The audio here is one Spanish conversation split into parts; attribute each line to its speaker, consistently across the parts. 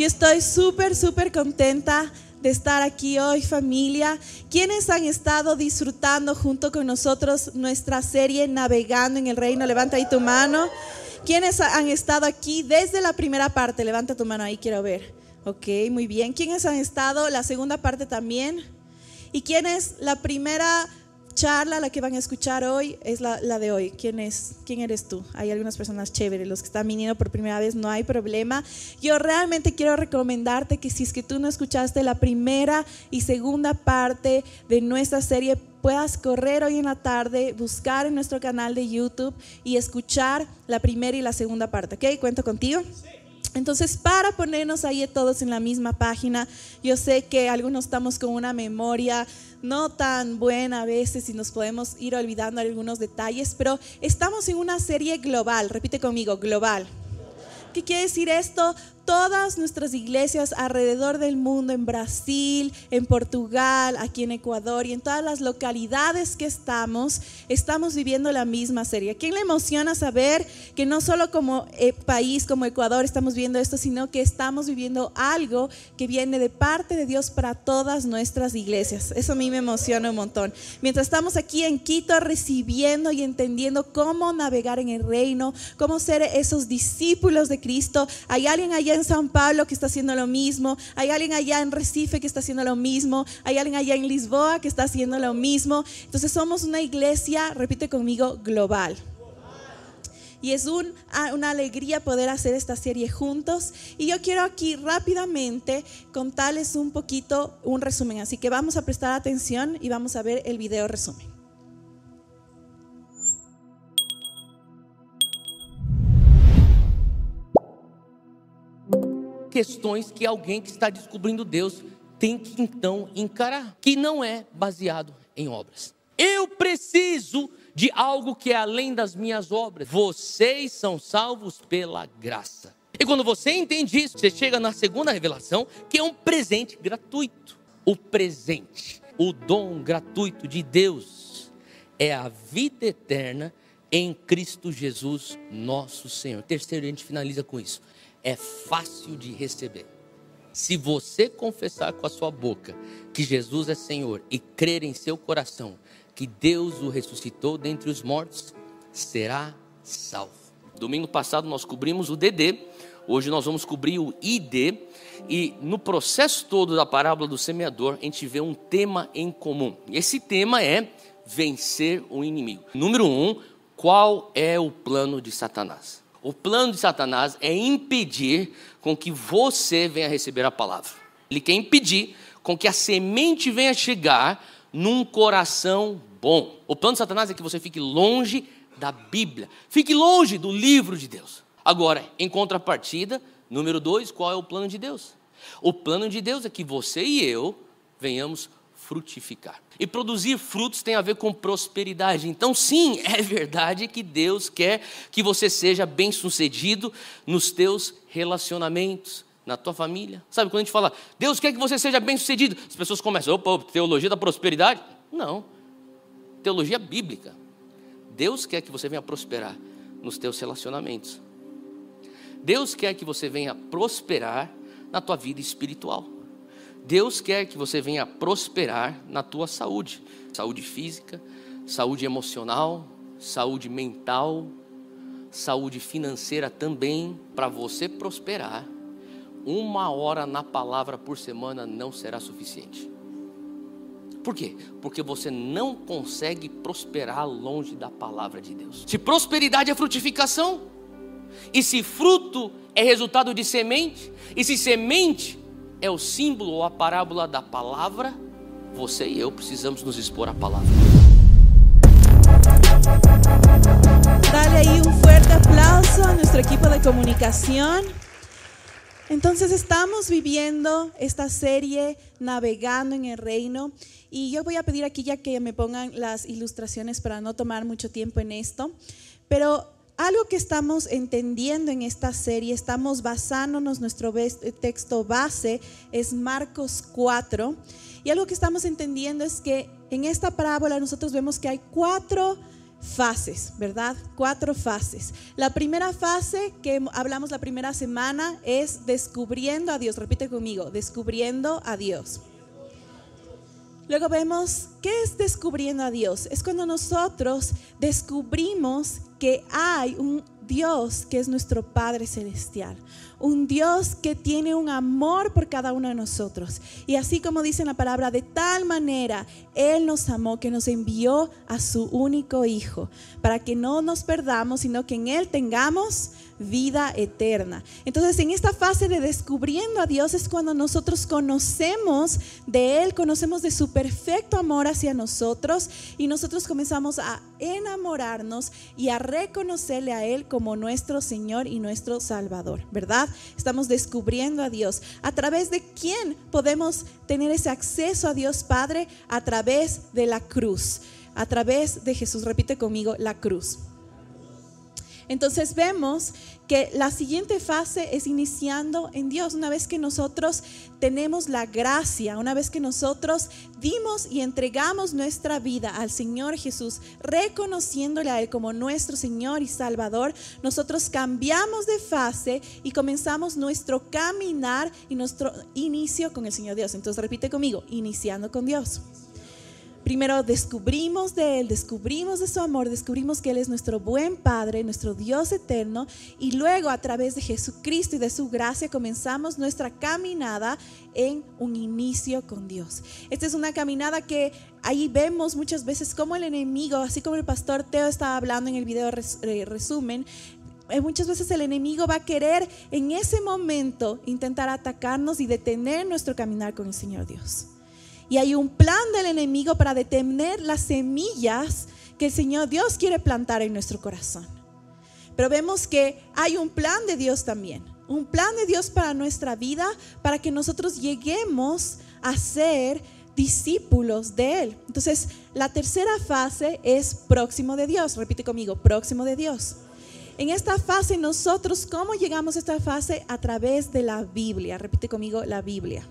Speaker 1: Yo estoy súper, súper contenta de estar aquí hoy, familia. ¿Quiénes han estado disfrutando junto con nosotros nuestra serie Navegando en el Reino? Levanta ahí tu mano. ¿Quiénes han estado aquí desde la primera parte? Levanta tu mano ahí, quiero ver. Ok, muy bien. ¿Quiénes han estado la segunda parte también? ¿Y quiénes la primera charla, la que van a escuchar hoy, es la, de hoy. ¿Quién es? ¿Quién eres tú? Hay algunas personas chéveres, los que están viniendo por primera vez, no hay problema. Yo realmente quiero recomendarte que si es que tú no escuchaste la primera y segunda parte de nuestra serie, puedas correr hoy en la tarde, buscar en nuestro canal de YouTube y escuchar la primera y la segunda parte. ¿Ok? ¿Cuento contigo? Entonces, para ponernos ahí todos en la misma página, yo sé que algunos estamos con una memoria no tan buena a veces y nos podemos ir olvidando algunos detalles, pero estamos en una serie global, repite conmigo, global. ¿Qué quiere decir esto? Todas nuestras iglesias alrededor del mundo, en Brasil, en Portugal, aquí en Ecuador y en todas las localidades que estamos, estamos viviendo la misma serie. quién le emociona saber que no solo como eh, país, como Ecuador, estamos viendo esto, sino que estamos viviendo algo que viene de parte de Dios para todas nuestras iglesias? Eso a mí me emociona un montón. Mientras estamos aquí en Quito recibiendo y entendiendo cómo navegar en el reino, cómo ser esos discípulos de Cristo, hay alguien allá en San Pablo que está haciendo lo mismo, hay alguien allá en Recife que está haciendo lo mismo, hay alguien allá en Lisboa que está haciendo lo mismo. Entonces somos una iglesia, repite conmigo, global. Y es ah, una alegría poder hacer esta serie juntos. Y yo quiero aquí rápidamente contarles un poquito un resumen. Así que vamos a prestar atención y vamos a ver el video resumen.
Speaker 2: Questões que alguém que está descobrindo Deus tem que então encarar, que não é baseado em obras. Eu preciso de algo que é além das minhas obras. Vocês são salvos pela graça. E quando você entende isso, você chega na segunda revelação, que é um presente gratuito. O presente, o dom gratuito de Deus é a vida eterna em Cristo Jesus, nosso Senhor. Terceiro, a gente finaliza com isso é fácil de receber. Se você confessar com a sua boca que Jesus é Senhor e crer em seu coração que Deus o ressuscitou dentre os mortos, será salvo. Domingo passado nós cobrimos o DD, hoje nós vamos cobrir o ID, e no processo todo da parábola do semeador, a gente vê um tema em comum. Esse tema é vencer o inimigo. Número um, qual é o plano de Satanás? O plano de Satanás é impedir com que você venha receber a palavra. Ele quer impedir com que a semente venha chegar num coração bom. O plano de Satanás é que você fique longe da Bíblia, fique longe do livro de Deus. Agora, em contrapartida, número dois, qual é o plano de Deus? O plano de Deus é que você e eu venhamos frutificar. E produzir frutos tem a ver com prosperidade. Então, sim, é verdade que Deus quer que você seja bem-sucedido nos teus relacionamentos, na tua família. Sabe quando a gente fala, Deus quer que você seja bem-sucedido, as pessoas começam, opa, teologia da prosperidade? Não. Teologia bíblica. Deus quer que você venha prosperar nos teus relacionamentos. Deus quer que você venha prosperar na tua vida espiritual. Deus quer que você venha prosperar na tua saúde, saúde física, saúde emocional, saúde mental, saúde financeira também. Para você prosperar, uma hora na palavra por semana não será suficiente. Por quê? Porque você não consegue prosperar longe da palavra de Deus. Se prosperidade é frutificação, e se fruto é resultado de semente, e se semente é o símbolo ou a parábola da palavra, você e eu precisamos nos expor à palavra.
Speaker 1: Dale ahí un fuerte aplauso a nuestro equipo de comunicación. Entonces estamos viviendo esta serie Navegando en el Reino y yo voy a pedir aquí ya que me pongan las ilustraciones para no tomar mucho tiempo en esto, pero algo que estamos entendiendo en esta serie, estamos basándonos, nuestro texto base es Marcos 4, y algo que estamos entendiendo es que en esta parábola nosotros vemos que hay cuatro fases, ¿verdad? Cuatro fases. La primera fase que hablamos la primera semana es descubriendo a Dios. Repite conmigo, descubriendo a Dios. Luego vemos, ¿qué es descubriendo a Dios? Es cuando nosotros descubrimos que hay un Dios que es nuestro Padre Celestial, un Dios que tiene un amor por cada uno de nosotros. Y así como dice en la palabra, de tal manera Él nos amó que nos envió a su único Hijo, para que no nos perdamos, sino que en Él tengamos vida eterna. Entonces, en esta fase de descubriendo a Dios es cuando nosotros conocemos de Él, conocemos de su perfecto amor hacia nosotros y nosotros comenzamos a enamorarnos y a reconocerle a Él como nuestro Señor y nuestro Salvador, ¿verdad? Estamos descubriendo a Dios. ¿A través de quién podemos tener ese acceso a Dios Padre? A través de la cruz, a través de Jesús. Repite conmigo, la cruz. Entonces vemos que la siguiente fase es iniciando en Dios. Una vez que nosotros tenemos la gracia, una vez que nosotros dimos y entregamos nuestra vida al Señor Jesús, reconociéndole a Él como nuestro Señor y Salvador, nosotros cambiamos de fase y comenzamos nuestro caminar y nuestro inicio con el Señor Dios. Entonces repite conmigo, iniciando con Dios primero descubrimos de Él, descubrimos de su amor, descubrimos que Él es nuestro buen Padre, nuestro Dios eterno, y luego a través de Jesucristo y de su gracia comenzamos nuestra caminada en un inicio con Dios. Esta es una caminada que ahí vemos muchas veces como el enemigo, así como el pastor Teo estaba hablando en el video eh, resumen, eh, muchas veces el enemigo va a querer en ese momento intentar atacarnos y detener nuestro caminar con el Señor Dios. Y hay un plan del enemigo para detener las semillas que el Señor Dios quiere plantar en nuestro corazón. Pero vemos que hay un plan de Dios también. Un plan de Dios para nuestra vida, para que nosotros lleguemos a ser discípulos de Él. Entonces, la tercera fase es próximo de Dios. Repite conmigo, próximo de Dios. En esta fase nosotros, ¿cómo llegamos a esta fase? A través de la Biblia. Repite conmigo, la Biblia.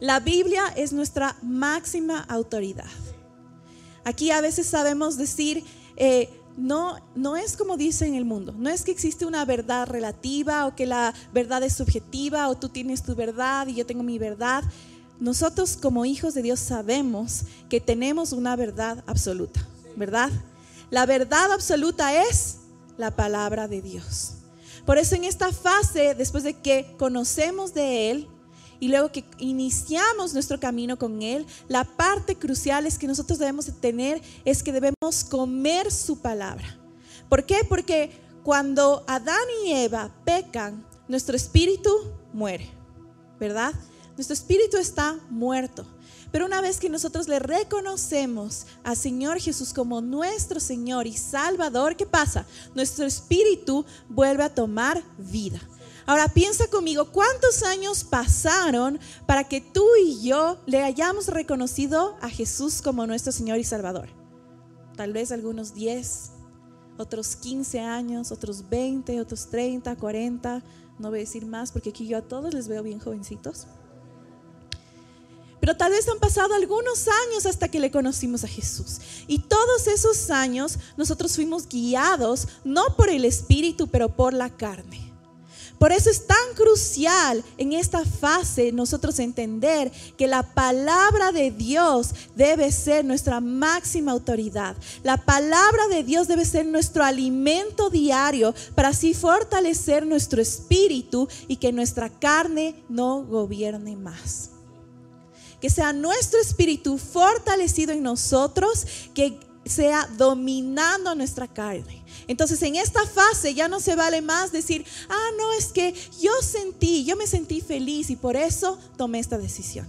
Speaker 1: La Biblia es nuestra máxima autoridad. Aquí a veces sabemos decir, eh, no, no es como dice en el mundo, no es que existe una verdad relativa o que la verdad es subjetiva o tú tienes tu verdad y yo tengo mi verdad. Nosotros como hijos de Dios sabemos que tenemos una verdad absoluta, ¿verdad? La verdad absoluta es la palabra de Dios. Por eso en esta fase, después de que conocemos de Él, y luego que iniciamos nuestro camino con Él, la parte crucial es que nosotros debemos tener es que debemos comer su palabra. ¿Por qué? Porque cuando Adán y Eva pecan, nuestro espíritu muere, ¿verdad? Nuestro espíritu está muerto. Pero una vez que nosotros le reconocemos al Señor Jesús como nuestro Señor y Salvador, ¿qué pasa? Nuestro espíritu vuelve a tomar vida. Ahora piensa conmigo, ¿cuántos años pasaron para que tú y yo le hayamos reconocido a Jesús como nuestro Señor y Salvador? Tal vez algunos 10, otros 15 años, otros 20, otros 30, 40. No voy a decir más porque aquí yo a todos les veo bien jovencitos. Pero tal vez han pasado algunos años hasta que le conocimos a Jesús. Y todos esos años nosotros fuimos guiados no por el Espíritu, pero por la carne. Por eso es tan crucial en esta fase nosotros entender que la palabra de Dios debe ser nuestra máxima autoridad. La palabra de Dios debe ser nuestro alimento diario para así fortalecer nuestro espíritu y que nuestra carne no gobierne más. Que sea nuestro espíritu fortalecido en nosotros, que sea dominando nuestra carne. Entonces en esta fase ya no se vale más decir, ah, no, es que yo sentí, yo me sentí feliz y por eso tomé esta decisión.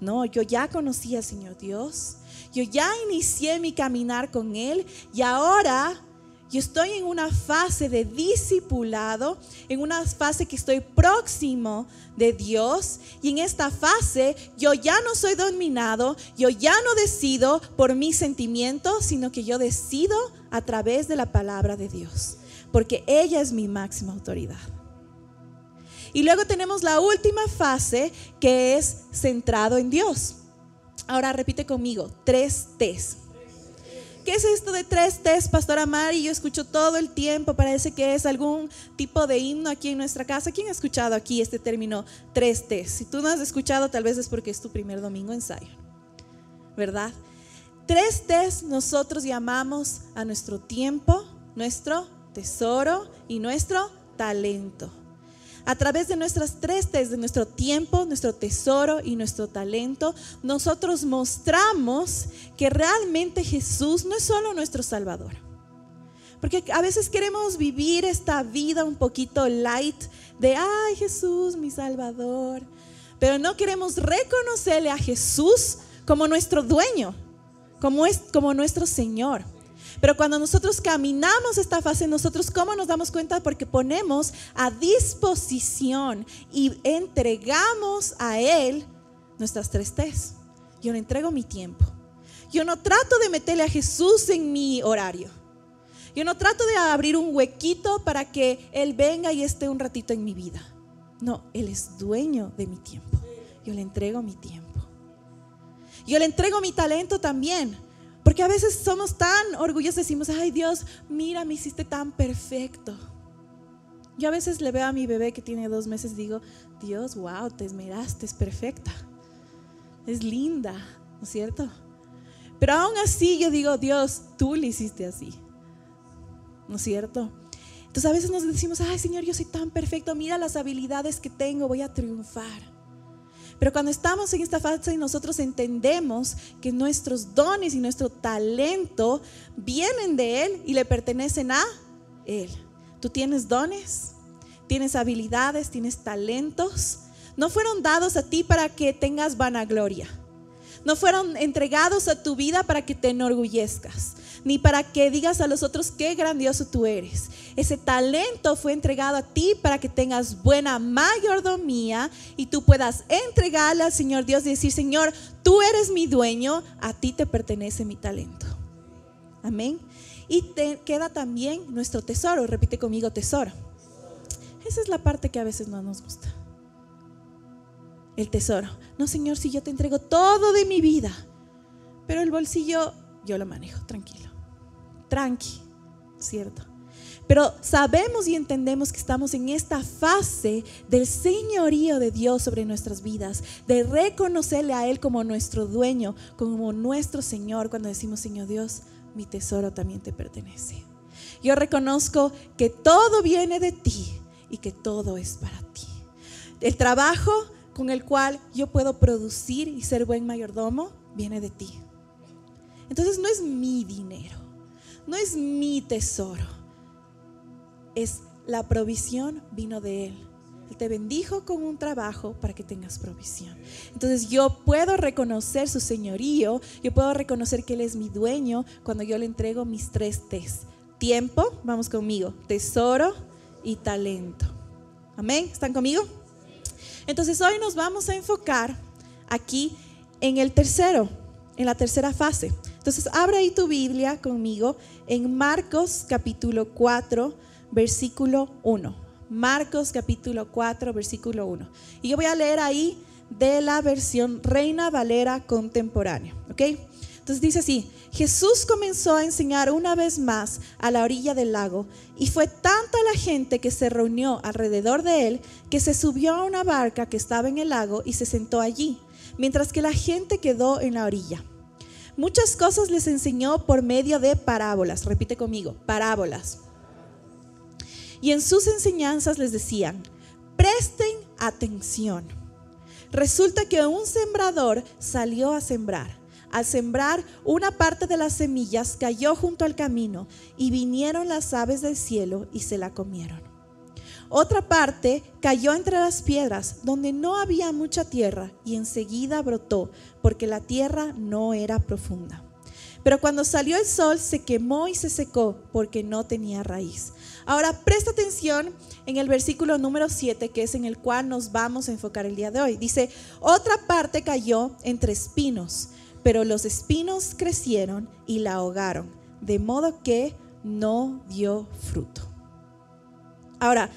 Speaker 1: No, yo ya conocí al Señor Dios, yo ya inicié mi caminar con Él y ahora yo estoy en una fase de discipulado, en una fase que estoy próximo de Dios. Y en esta fase yo ya no soy dominado, yo ya no decido por mis sentimientos, sino que yo decido a través de la palabra de Dios. Porque ella es mi máxima autoridad. Y luego tenemos la última fase que es centrado en Dios. Ahora repite conmigo, tres T's. ¿Qué es esto de tres T's, Pastora Mari? Yo escucho todo el tiempo, parece que es algún tipo de himno aquí en nuestra casa. ¿Quién ha escuchado aquí este término tres T's? Si tú no has escuchado, tal vez es porque es tu primer domingo en Zion, ¿verdad? Tres T's nosotros llamamos a nuestro tiempo, nuestro tesoro y nuestro talento. A través de nuestras tres T's, de nuestro tiempo, nuestro tesoro y nuestro talento, nosotros mostramos que realmente Jesús no es solo nuestro Salvador. Porque a veces queremos vivir esta vida un poquito light de, ay Jesús, mi Salvador. Pero no queremos reconocerle a Jesús como nuestro dueño, como, es, como nuestro Señor. Pero cuando nosotros caminamos esta fase, nosotros cómo nos damos cuenta? Porque ponemos a disposición y entregamos a Él nuestras tres T's. Yo le entrego mi tiempo. Yo no trato de meterle a Jesús en mi horario. Yo no trato de abrir un huequito para que Él venga y esté un ratito en mi vida. No, Él es dueño de mi tiempo. Yo le entrego mi tiempo. Yo le entrego mi talento también. Porque a veces somos tan orgullosos, decimos, ay Dios, mira, me hiciste tan perfecto. Yo a veces le veo a mi bebé que tiene dos meses, digo, Dios, wow, te esmeraste, es perfecta. Es linda, ¿no es cierto? Pero aún así yo digo, Dios, tú le hiciste así. ¿No es cierto? Entonces a veces nos decimos, ay Señor, yo soy tan perfecto, mira las habilidades que tengo, voy a triunfar. Pero cuando estamos en esta fase y nosotros entendemos que nuestros dones y nuestro talento vienen de Él y le pertenecen a Él. Tú tienes dones, tienes habilidades, tienes talentos. No fueron dados a ti para que tengas vanagloria. No fueron entregados a tu vida para que te enorgullezcas ni para que digas a los otros qué grandioso tú eres. Ese talento fue entregado a ti para que tengas buena mayordomía y tú puedas entregarle al Señor Dios y decir, Señor, tú eres mi dueño, a ti te pertenece mi talento. Amén. Y te queda también nuestro tesoro. Repite conmigo, tesoro. Esa es la parte que a veces no nos gusta. El tesoro. No, Señor, si yo te entrego todo de mi vida, pero el bolsillo yo lo manejo, tranquilo tranqui, ¿cierto? Pero sabemos y entendemos que estamos en esta fase del señorío de Dios sobre nuestras vidas, de reconocerle a Él como nuestro dueño, como nuestro Señor, cuando decimos, Señor Dios, mi tesoro también te pertenece. Yo reconozco que todo viene de ti y que todo es para ti. El trabajo con el cual yo puedo producir y ser buen mayordomo viene de ti. Entonces no es mi dinero no es mi tesoro, es la provisión vino de Él. Él te bendijo con un trabajo para que tengas provisión. Entonces yo puedo reconocer su señorío, yo puedo reconocer que Él es mi dueño cuando yo le entrego mis tres T's. Tiempo, vamos conmigo, tesoro y talento. Amén, ¿están conmigo? Entonces hoy nos vamos a enfocar aquí en el tercero, en la tercera fase. Entonces, abre ahí tu Biblia conmigo en Marcos capítulo 4, versículo 1. Marcos capítulo 4, versículo 1. Y yo voy a leer ahí de la versión Reina Valera contemporánea. ¿Ok? Entonces dice así, Jesús comenzó a enseñar una vez más a la orilla del lago y fue tanta la gente que se reunió alrededor de él que se subió a una barca que estaba en el lago y se sentó allí, mientras que la gente quedó en la orilla. Muchas cosas les enseñó por medio de parábolas. Repite conmigo, parábolas. Y en sus enseñanzas les decían, presten atención. Resulta que un sembrador salió a sembrar. Al sembrar, una parte de las semillas cayó junto al camino y vinieron las aves del cielo y se la comieron. Otra parte cayó entre las piedras donde no había mucha tierra y enseguida brotó porque la tierra no era profunda. Pero cuando salió el sol se quemó y se secó porque no tenía raíz. Ahora presta atención en el versículo número 7 que es en el cual nos vamos a enfocar el día de hoy. Dice, otra parte cayó entre espinos, pero los espinos crecieron y la ahogaron, de modo que no dio fruto. Ahora,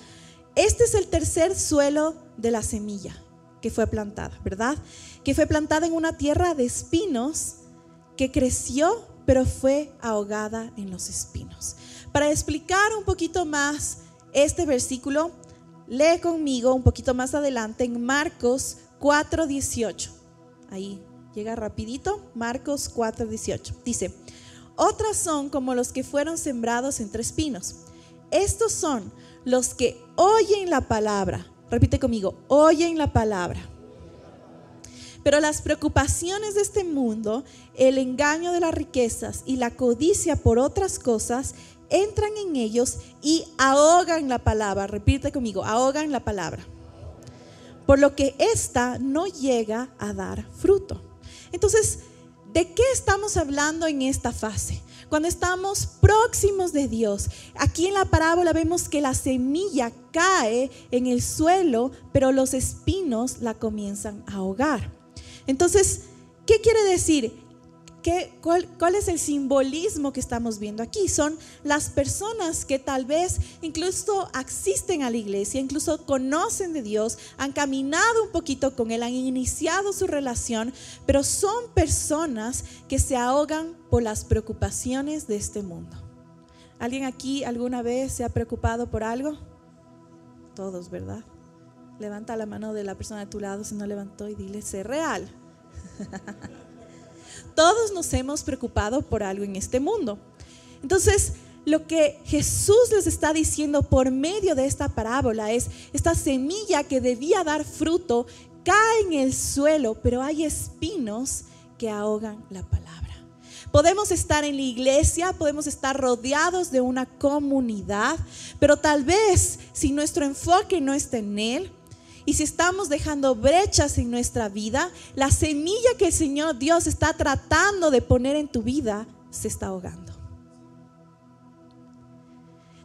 Speaker 1: este es el tercer suelo de la semilla que fue plantada, ¿verdad? Que fue plantada en una tierra de espinos que creció, pero fue ahogada en los espinos. Para explicar un poquito más este versículo, lee conmigo un poquito más adelante en Marcos 4:18. Ahí llega rapidito, Marcos 4:18. Dice, otras son como los que fueron sembrados entre espinos. Estos son los que oyen la palabra. Repite conmigo, oyen la palabra. Pero las preocupaciones de este mundo, el engaño de las riquezas y la codicia por otras cosas entran en ellos y ahogan la palabra. Repite conmigo, ahogan la palabra. Por lo que ésta no llega a dar fruto. Entonces, ¿De qué estamos hablando en esta fase? Cuando estamos próximos de Dios. Aquí en la parábola vemos que la semilla cae en el suelo, pero los espinos la comienzan a ahogar. Entonces, ¿qué quiere decir? Cuál, es el simbolismo que estamos viendo aquí? Son las personas que tal vez incluso asisten a la iglesia, incluso conocen de Dios, han caminado un poquito con Él, han iniciado su relación, pero son personas que se ahogan por las preocupaciones de este mundo. ¿Alguien aquí alguna vez se ha preocupado por algo? Todos, ¿verdad? Levanta la mano de la persona a tu lado si no levantó y dile, sé real. Todos nos hemos preocupado por algo en este mundo. Entonces, lo que Jesús les está diciendo por medio de esta parábola es, esta semilla que debía dar fruto cae en el suelo, pero hay espinos que ahogan la palabra. Podemos estar en la iglesia, podemos estar rodeados de una comunidad, pero tal vez si nuestro enfoque no está en Él, y si estamos dejando brechas en nuestra vida, la semilla que el Señor Dios está tratando de poner en tu vida se está ahogando.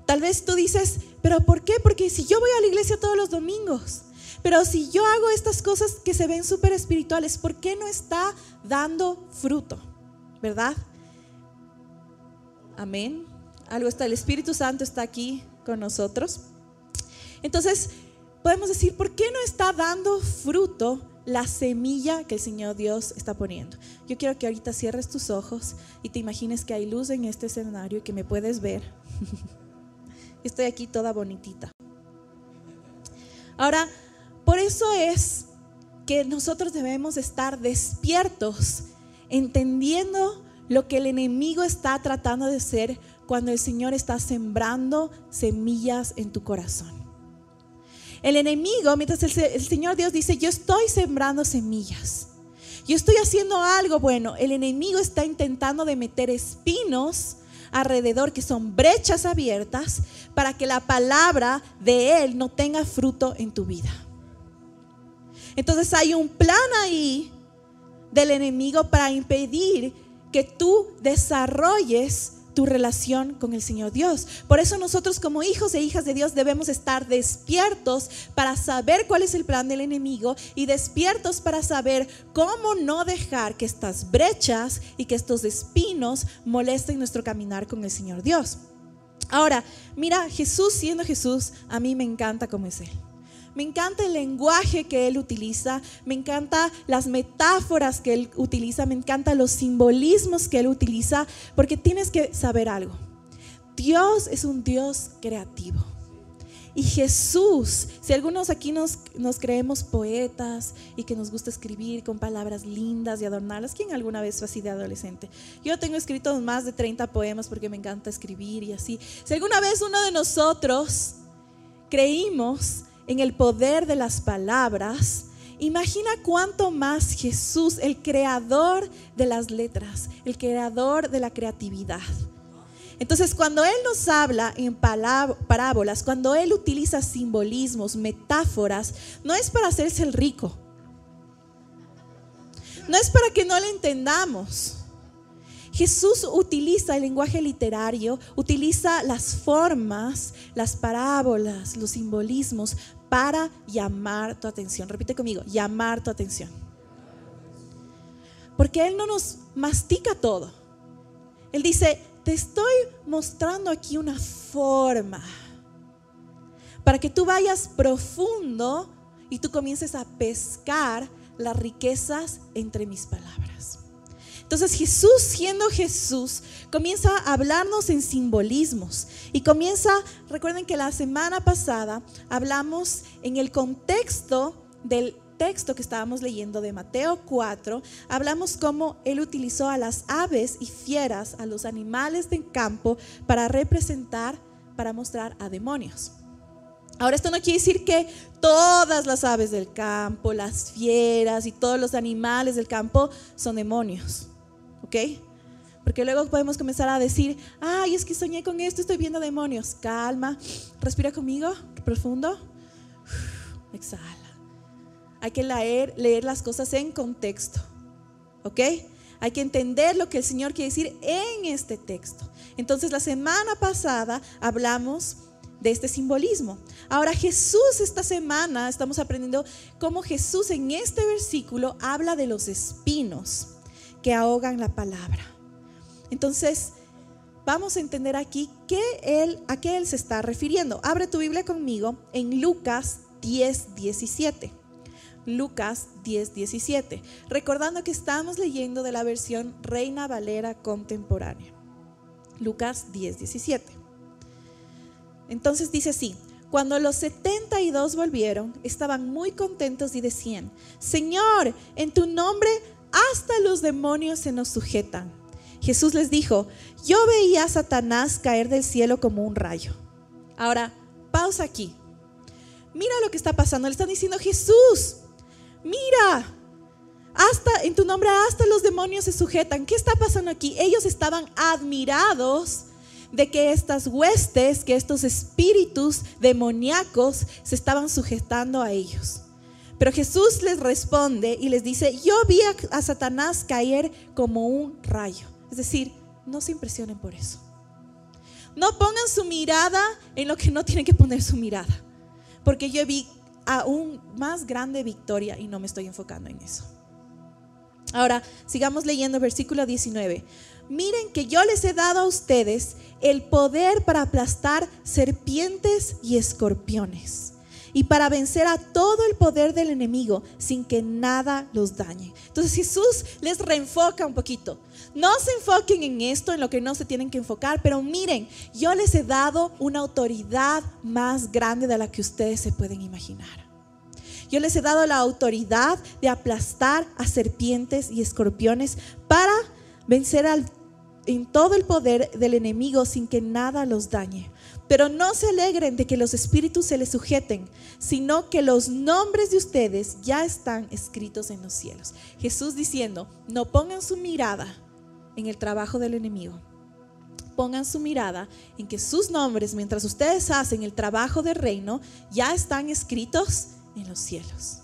Speaker 1: Tal vez tú dices, pero ¿por qué? Porque si yo voy a la iglesia todos los domingos, pero si yo hago estas cosas que se ven súper espirituales, ¿por qué no está dando fruto? ¿Verdad? Amén. Algo está, el Espíritu Santo está aquí con nosotros. Entonces, podemos decir, ¿por qué no está dando fruto la semilla que el Señor Dios está poniendo? Yo quiero que ahorita cierres tus ojos y te imagines que hay luz en este escenario y que me puedes ver. Estoy aquí toda bonitita. Ahora, por eso es que nosotros debemos estar despiertos, entendiendo lo que el enemigo está tratando de hacer cuando el Señor está sembrando semillas en tu corazón. El enemigo, mientras el, Señor Dios dice, yo estoy sembrando semillas, yo estoy haciendo algo bueno, el enemigo está intentando de meter espinos alrededor que son brechas abiertas para que la palabra de Él no tenga fruto en tu vida. Entonces hay un plan ahí del enemigo para impedir que tú desarrolles tu relación con el Señor Dios. Por eso nosotros como hijos e hijas de Dios debemos estar despiertos para saber cuál es el plan del enemigo y despiertos para saber cómo no dejar que estas brechas y que estos espinos molesten nuestro caminar con el Señor Dios. Ahora, mira, Jesús siendo Jesús, a mí me encanta como es Él. Me encanta el lenguaje que él utiliza, me encanta las metáforas que él utiliza, me encanta los simbolismos que él utiliza, porque tienes que saber algo. Dios es un Dios creativo. Y Jesús, si algunos aquí nos, nos, creemos poetas y que nos gusta escribir con palabras lindas y adornarlas, ¿quién alguna vez fue así de adolescente? Yo tengo escrito más de 30 poemas porque me encanta escribir y así. Si alguna vez uno de nosotros creímos en el poder de las palabras, imagina cuánto más Jesús, el creador de las letras, el creador de la creatividad. Entonces, cuando Él nos habla en parábolas, cuando Él utiliza simbolismos, metáforas, no es para hacerse el rico. No es para que no le entendamos. Jesús utiliza el lenguaje literario, utiliza las formas, las parábolas, los simbolismos para llamar tu atención. Repite conmigo, llamar tu atención. Porque Él no nos mastica todo. Él dice, te estoy mostrando aquí una forma para que tú vayas profundo y tú comiences a pescar las riquezas entre mis palabras. Entonces Jesús, siendo Jesús, comienza a hablarnos en simbolismos y comienza, recuerden que la semana pasada hablamos en el contexto del texto que estábamos leyendo de Mateo 4, hablamos cómo él utilizó a las aves y fieras, a los animales del campo, para representar, para mostrar a demonios. Ahora esto no quiere decir que todas las aves del campo, las fieras y todos los animales del campo son demonios, ¿ok? Porque luego podemos comenzar a decir, ay, es que soñé con esto, estoy viendo demonios. Calma, respira conmigo, profundo, exhala. Hay que leer, leer las cosas en contexto, ¿ok? Hay que entender lo que el Señor quiere decir en este texto. Entonces la semana pasada hablamos de este simbolismo. Ahora Jesús esta semana estamos aprendiendo cómo Jesús en este versículo habla de los espinos ahogan la palabra. Entonces, vamos a entender aquí a qué él se está refiriendo. Abre tu Biblia conmigo en Lucas 10, 17. Lucas 10, 17. Recordando que estamos leyendo de la versión Reina Valera contemporánea. Lucas 10, 17. Entonces dice así, cuando los 72 volvieron, estaban muy contentos y decían, Señor, en tu nombre hasta los demonios se nos sujetan. Jesús les dijo, yo veía a Satanás caer del cielo como un rayo. Ahora, pausa aquí. Mira lo que está pasando. Le están diciendo, Jesús, mira, hasta en tu nombre hasta los demonios se sujetan. ¿Qué está pasando aquí? Ellos estaban admirados de que estas huestes, que estos espíritus demoníacos se estaban sujetando a ellos. Pero Jesús les responde y les dice, yo vi a, Satanás caer como un rayo. Es decir, no se impresionen por eso. No pongan su mirada en lo que no tienen que poner su mirada. Porque yo vi aún más grande victoria y no me estoy enfocando en eso. Ahora, sigamos leyendo versículo 19. Miren que yo les he dado a ustedes el poder para aplastar serpientes y escorpiones y para vencer a todo el poder del enemigo sin que nada los dañe. Entonces Jesús les reenfoca un poquito. No se enfoquen en esto, en lo que no se tienen que enfocar, pero miren, yo les he dado una autoridad más grande de la que ustedes se pueden imaginar. Yo les he dado la autoridad de aplastar a serpientes y escorpiones para vencer al en todo el poder del enemigo sin que nada los dañe. Pero no se alegren de que los espíritus se les sujeten, sino que los nombres de ustedes ya están escritos en los cielos. Jesús diciendo, no pongan su mirada en el trabajo del enemigo. Pongan su mirada en que sus nombres, mientras ustedes hacen el trabajo del reino, ya están escritos en los cielos.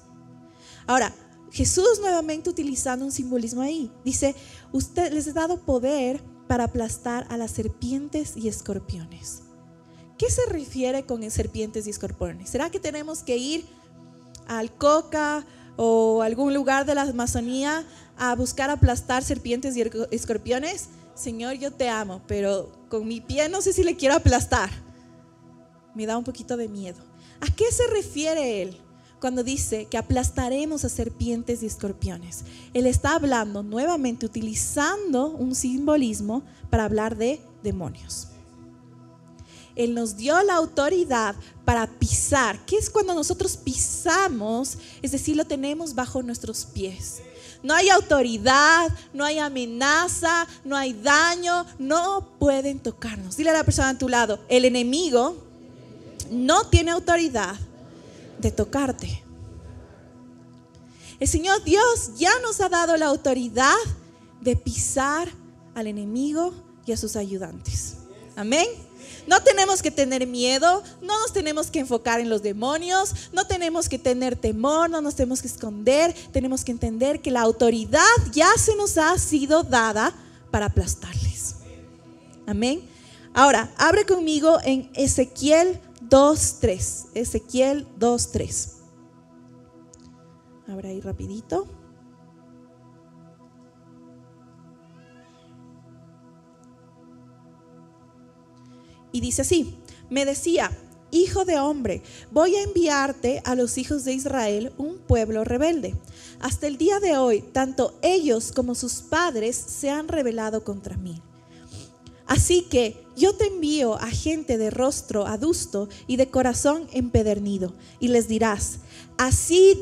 Speaker 1: Ahora, Jesús nuevamente utilizando un simbolismo ahí. Dice, usted les ha dado poder para aplastar a las serpientes y escorpiones. ¿Qué se refiere con serpientes y escorpiones? ¿Será que tenemos que ir al Coca o algún lugar de la Amazonía a buscar aplastar serpientes y escorpiones? Señor, yo te amo, pero con mi pie no sé si le quiero aplastar. Me da un poquito de miedo. ¿A qué se refiere él? cuando dice que aplastaremos a serpientes y escorpiones. Él está hablando nuevamente utilizando un simbolismo para hablar de demonios. Él nos dio la autoridad para pisar. ¿Qué es cuando nosotros pisamos? Es decir, lo tenemos bajo nuestros pies. No hay autoridad, no hay amenaza, no hay daño, no pueden tocarnos. Dile a la persona a tu lado, el enemigo no tiene autoridad de tocarte. El Señor Dios ya nos ha dado la autoridad de pisar al enemigo y a sus ayudantes. Amén. No tenemos que tener miedo, no nos tenemos que enfocar en los demonios, no tenemos que tener temor, no nos tenemos que esconder, tenemos que entender que la autoridad ya se nos ha sido dada para aplastarles. Amén. Ahora, abre conmigo en Ezequiel 2.3. Ezequiel 2.3. Abre ahí rapidito. Y dice así, me decía, hijo de hombre, voy a enviarte a los hijos de Israel, un pueblo rebelde. Hasta el día de hoy, tanto ellos como sus padres se han rebelado contra mí. Así que yo te envío a gente de rostro adusto y de corazón empedernido, y les dirás, así,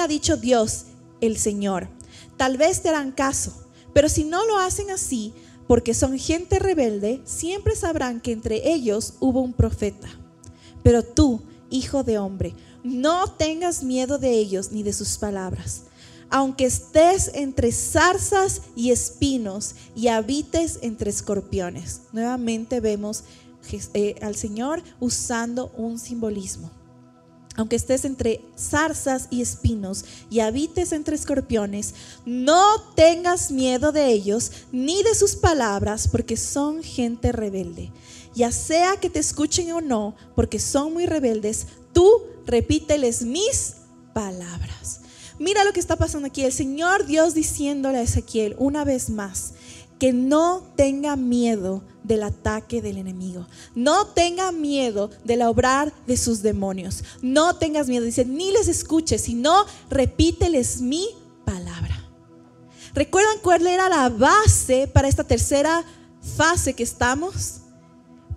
Speaker 1: ha dicho Dios el Señor. Tal vez te harán caso, pero si no lo hacen así, porque son gente rebelde, siempre sabrán que entre ellos hubo un profeta. Pero tú, hijo de hombre, no tengas miedo de ellos ni de sus palabras. Aunque estés entre zarzas y espinos y habites entre escorpiones. Nuevamente vemos eh, al Señor usando un simbolismo aunque estés entre zarzas y espinos y habites entre escorpiones, no tengas miedo de ellos ni de sus palabras, porque son gente rebelde. Ya sea que te escuchen o no, porque son muy rebeldes, tú repíteles mis palabras. Mira lo que está pasando aquí. El Señor Dios diciéndole a Ezequiel una vez más que no tenga miedo del ataque del enemigo. No tenga miedo de la obrar de sus demonios. No tengas miedo. Dice, ni les escuches, sino repíteles mi palabra. ¿Recuerdan cuál era la base para esta tercera fase que estamos?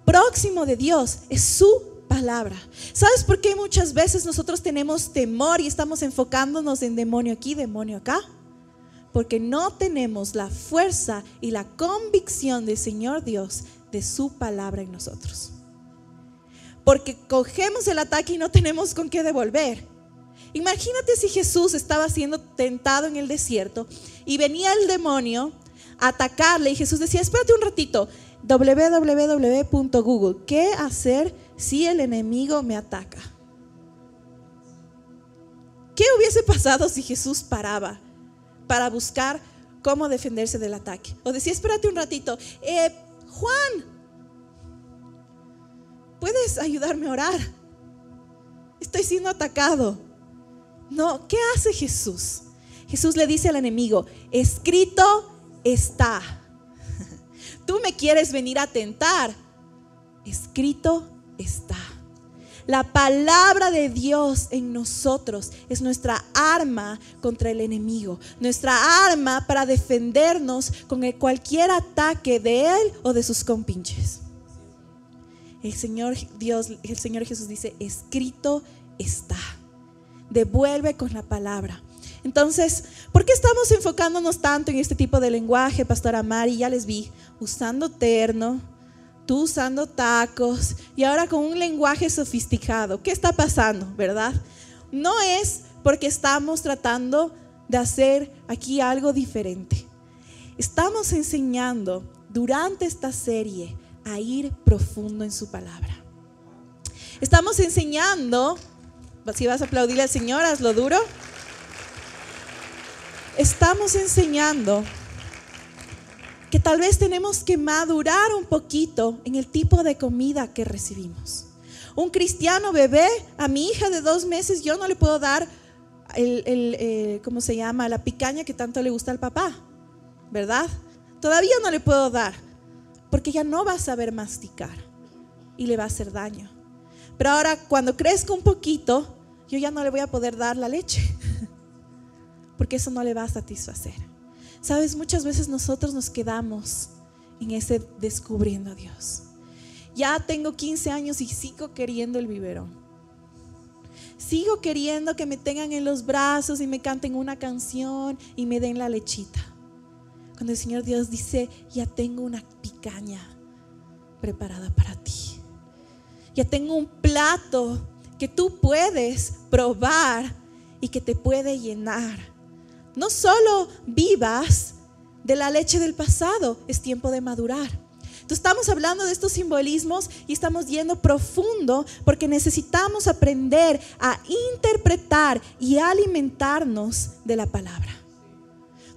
Speaker 1: Próximo de Dios es su palabra. ¿Sabes por qué muchas veces nosotros tenemos temor y estamos enfocándonos en demonio aquí, demonio acá? Porque no tenemos la fuerza y la convicción del Señor Dios de su palabra en nosotros. Porque cogemos el ataque y no tenemos con qué devolver. Imagínate si Jesús estaba siendo tentado en el desierto y venía el demonio a atacarle y Jesús decía, espérate un ratito, www.google, ¿qué hacer si el enemigo me ataca? ¿Qué hubiese pasado si Jesús paraba para buscar cómo defenderse del ataque. O decía, espérate un ratito, eh, Juan, ¿puedes ayudarme a orar? Estoy siendo atacado. No, ¿qué hace Jesús? Jesús le dice al enemigo, escrito está. Tú me quieres venir a tentar. Escrito está. La palabra de Dios en nosotros es nuestra arma contra el enemigo, nuestra arma para defendernos con cualquier ataque de él o de sus compinches. El Señor Dios, el Señor Jesús dice, escrito está. Devuelve con la palabra. Entonces, ¿por qué estamos enfocándonos tanto en este tipo de lenguaje, Pastora Mari? Ya les vi usando terno, tú usando tacos y ahora con un lenguaje sofisticado. ¿Qué está pasando, verdad? No es porque estamos tratando de hacer aquí algo diferente. Estamos enseñando durante esta serie a ir profundo en su palabra. Estamos enseñando, si vas a aplaudirle al Señor, hazlo duro. Estamos enseñando que tal vez tenemos que madurar un poquito en el tipo de comida que recibimos. Un cristiano bebé, a mi hija de dos meses, yo no le puedo dar el, eh, ¿cómo se llama? La picaña que tanto le gusta al papá, ¿verdad? Todavía no le puedo dar, porque ya no va a saber masticar y le va a hacer daño. Pero ahora, cuando crezca un poquito, yo ya no le voy a poder dar la leche, porque eso no le va a satisfacer. Sabes, muchas veces nosotros nos quedamos en ese descubriendo a Dios. Ya tengo 15 años y sigo queriendo el biberón. Sigo queriendo que me tengan en los brazos y me canten una canción y me den la lechita. Cuando el Señor Dios dice, ya tengo una picaña preparada para ti. Ya tengo un plato que tú puedes probar y que te puede llenar no solo vivas de la leche del pasado, es tiempo de madurar. Entonces estamos hablando de estos simbolismos y estamos yendo profundo porque necesitamos aprender a interpretar y alimentarnos de la palabra.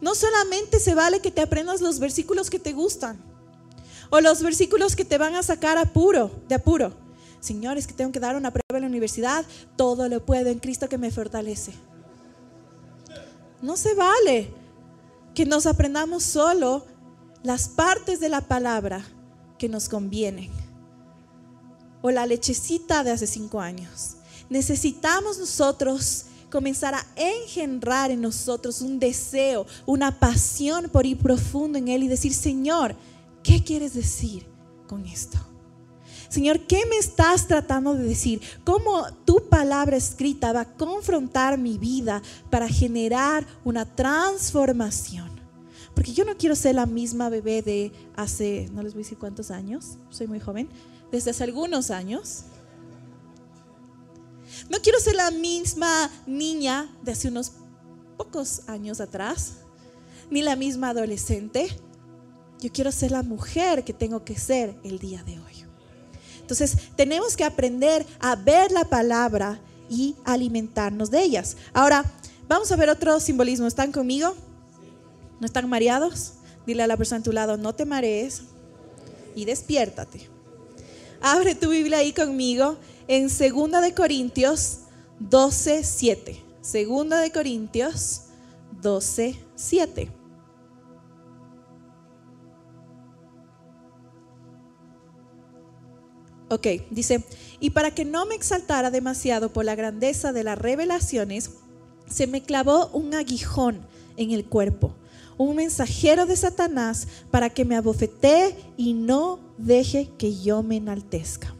Speaker 1: No solamente se vale que te aprendas los versículos que te gustan o los versículos que te van a sacar apuro, de apuro. Señores, que tengo que dar una prueba en la universidad, todo lo puedo en Cristo que me fortalece. No se vale que nos aprendamos solo las partes de la palabra que nos convienen. o la lechecita de hace cinco años. Necesitamos nosotros comenzar a engendrar en nosotros un deseo, una pasión por ir profundo en Él y decir, Señor, ¿qué quieres decir con esto? Señor, ¿qué me estás tratando de decir? ¿Cómo tu palabra escrita va a confrontar mi vida para generar una transformación? Porque yo no quiero ser la misma bebé de hace, no les voy a decir cuántos años, soy muy joven, desde hace algunos años. No quiero ser la misma niña de hace unos pocos años atrás, ni la misma adolescente. Yo quiero ser la mujer que tengo que ser el día de hoy. Entonces, tenemos que aprender a ver la palabra y alimentarnos de ellas. Ahora, vamos a ver otro simbolismo. ¿Están conmigo? ¿No están mareados? Dile a la persona a tu lado, no te marees y despiértate. Abre tu Biblia ahí conmigo en 2 de Corintios 12, 7. Segunda de Corintios 12, 7. Ok, dice, y para que no me exaltara demasiado por la grandeza de las revelaciones, se me clavó un aguijón en el cuerpo, un mensajero de Satanás para que me abofetee y no deje que yo me enaltezca.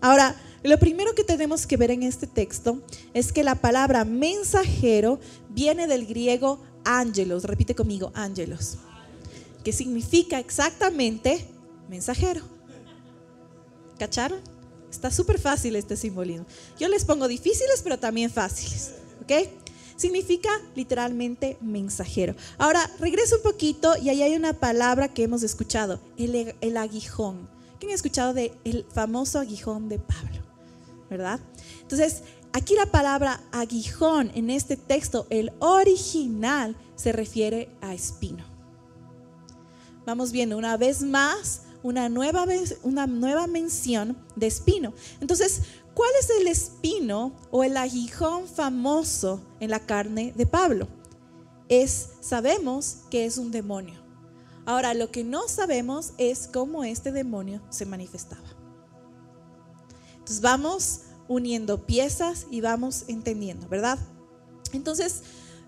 Speaker 1: Ahora, lo primero que tenemos que ver en este texto es que la palabra mensajero viene del griego ángelos, repite conmigo, ángelos, que significa exactamente mensajero. ¿Cacharon? Está súper fácil este simbolismo. Yo les pongo difíciles, pero también fáciles. ¿Ok? Significa literalmente mensajero. Ahora, regreso un poquito y ahí hay una palabra que hemos escuchado, el, el aguijón. ¿Quién ha escuchado del el famoso aguijón de Pablo? ¿Verdad? Entonces, aquí la palabra aguijón en este texto, el original, se refiere a espino. Vamos viendo una vez más una nueva, una nueva mención de espino. Entonces, ¿cuál es el espino o el aguijón famoso en la carne de Pablo? Es, sabemos que es un demonio. Ahora, lo que no sabemos es cómo este demonio se manifestaba. Entonces, vamos uniendo piezas y vamos entendiendo, ¿verdad? Entonces,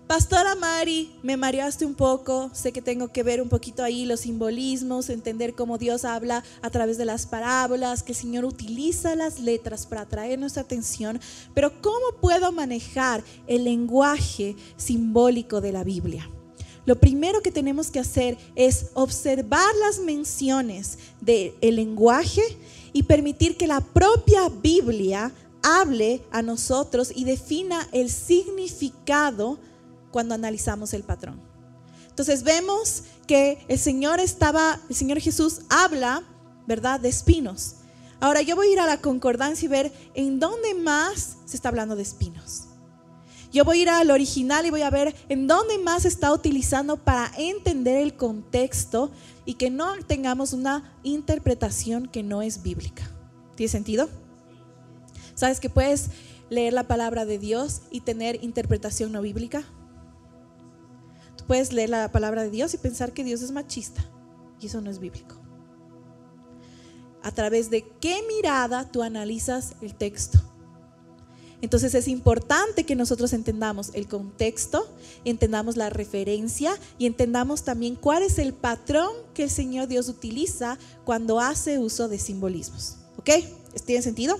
Speaker 1: Pastora Mari, me mareaste un poco, sé que tengo que ver un poquito ahí los simbolismos, entender cómo Dios habla a través de las parábolas, que el Señor utiliza las letras para atraer nuestra atención, pero ¿cómo puedo manejar el lenguaje simbólico de la Biblia? Lo primero que tenemos que hacer es observar las menciones del lenguaje y permitir que la propia Biblia hable a nosotros y defina el significado cuando analizamos el patrón. Entonces vemos que el Señor estaba, el Señor Jesús habla, ¿verdad?, de espinos. Ahora yo voy a ir a la concordancia y ver en dónde más se está hablando de espinos. Yo voy a ir al original y voy a ver en dónde más se está utilizando para entender el contexto y que no tengamos una interpretación que no es bíblica. ¿Tiene sentido? ¿Sabes que puedes leer la palabra de Dios y tener interpretación no bíblica? Puedes leer la palabra de Dios y pensar que Dios es machista. Y eso no es bíblico. A través de qué mirada tú analizas el texto. Entonces es importante que nosotros entendamos el contexto, entendamos la referencia y entendamos también cuál es el patrón que el Señor Dios utiliza cuando hace uso de simbolismos. ¿Ok? ¿Tiene sentido?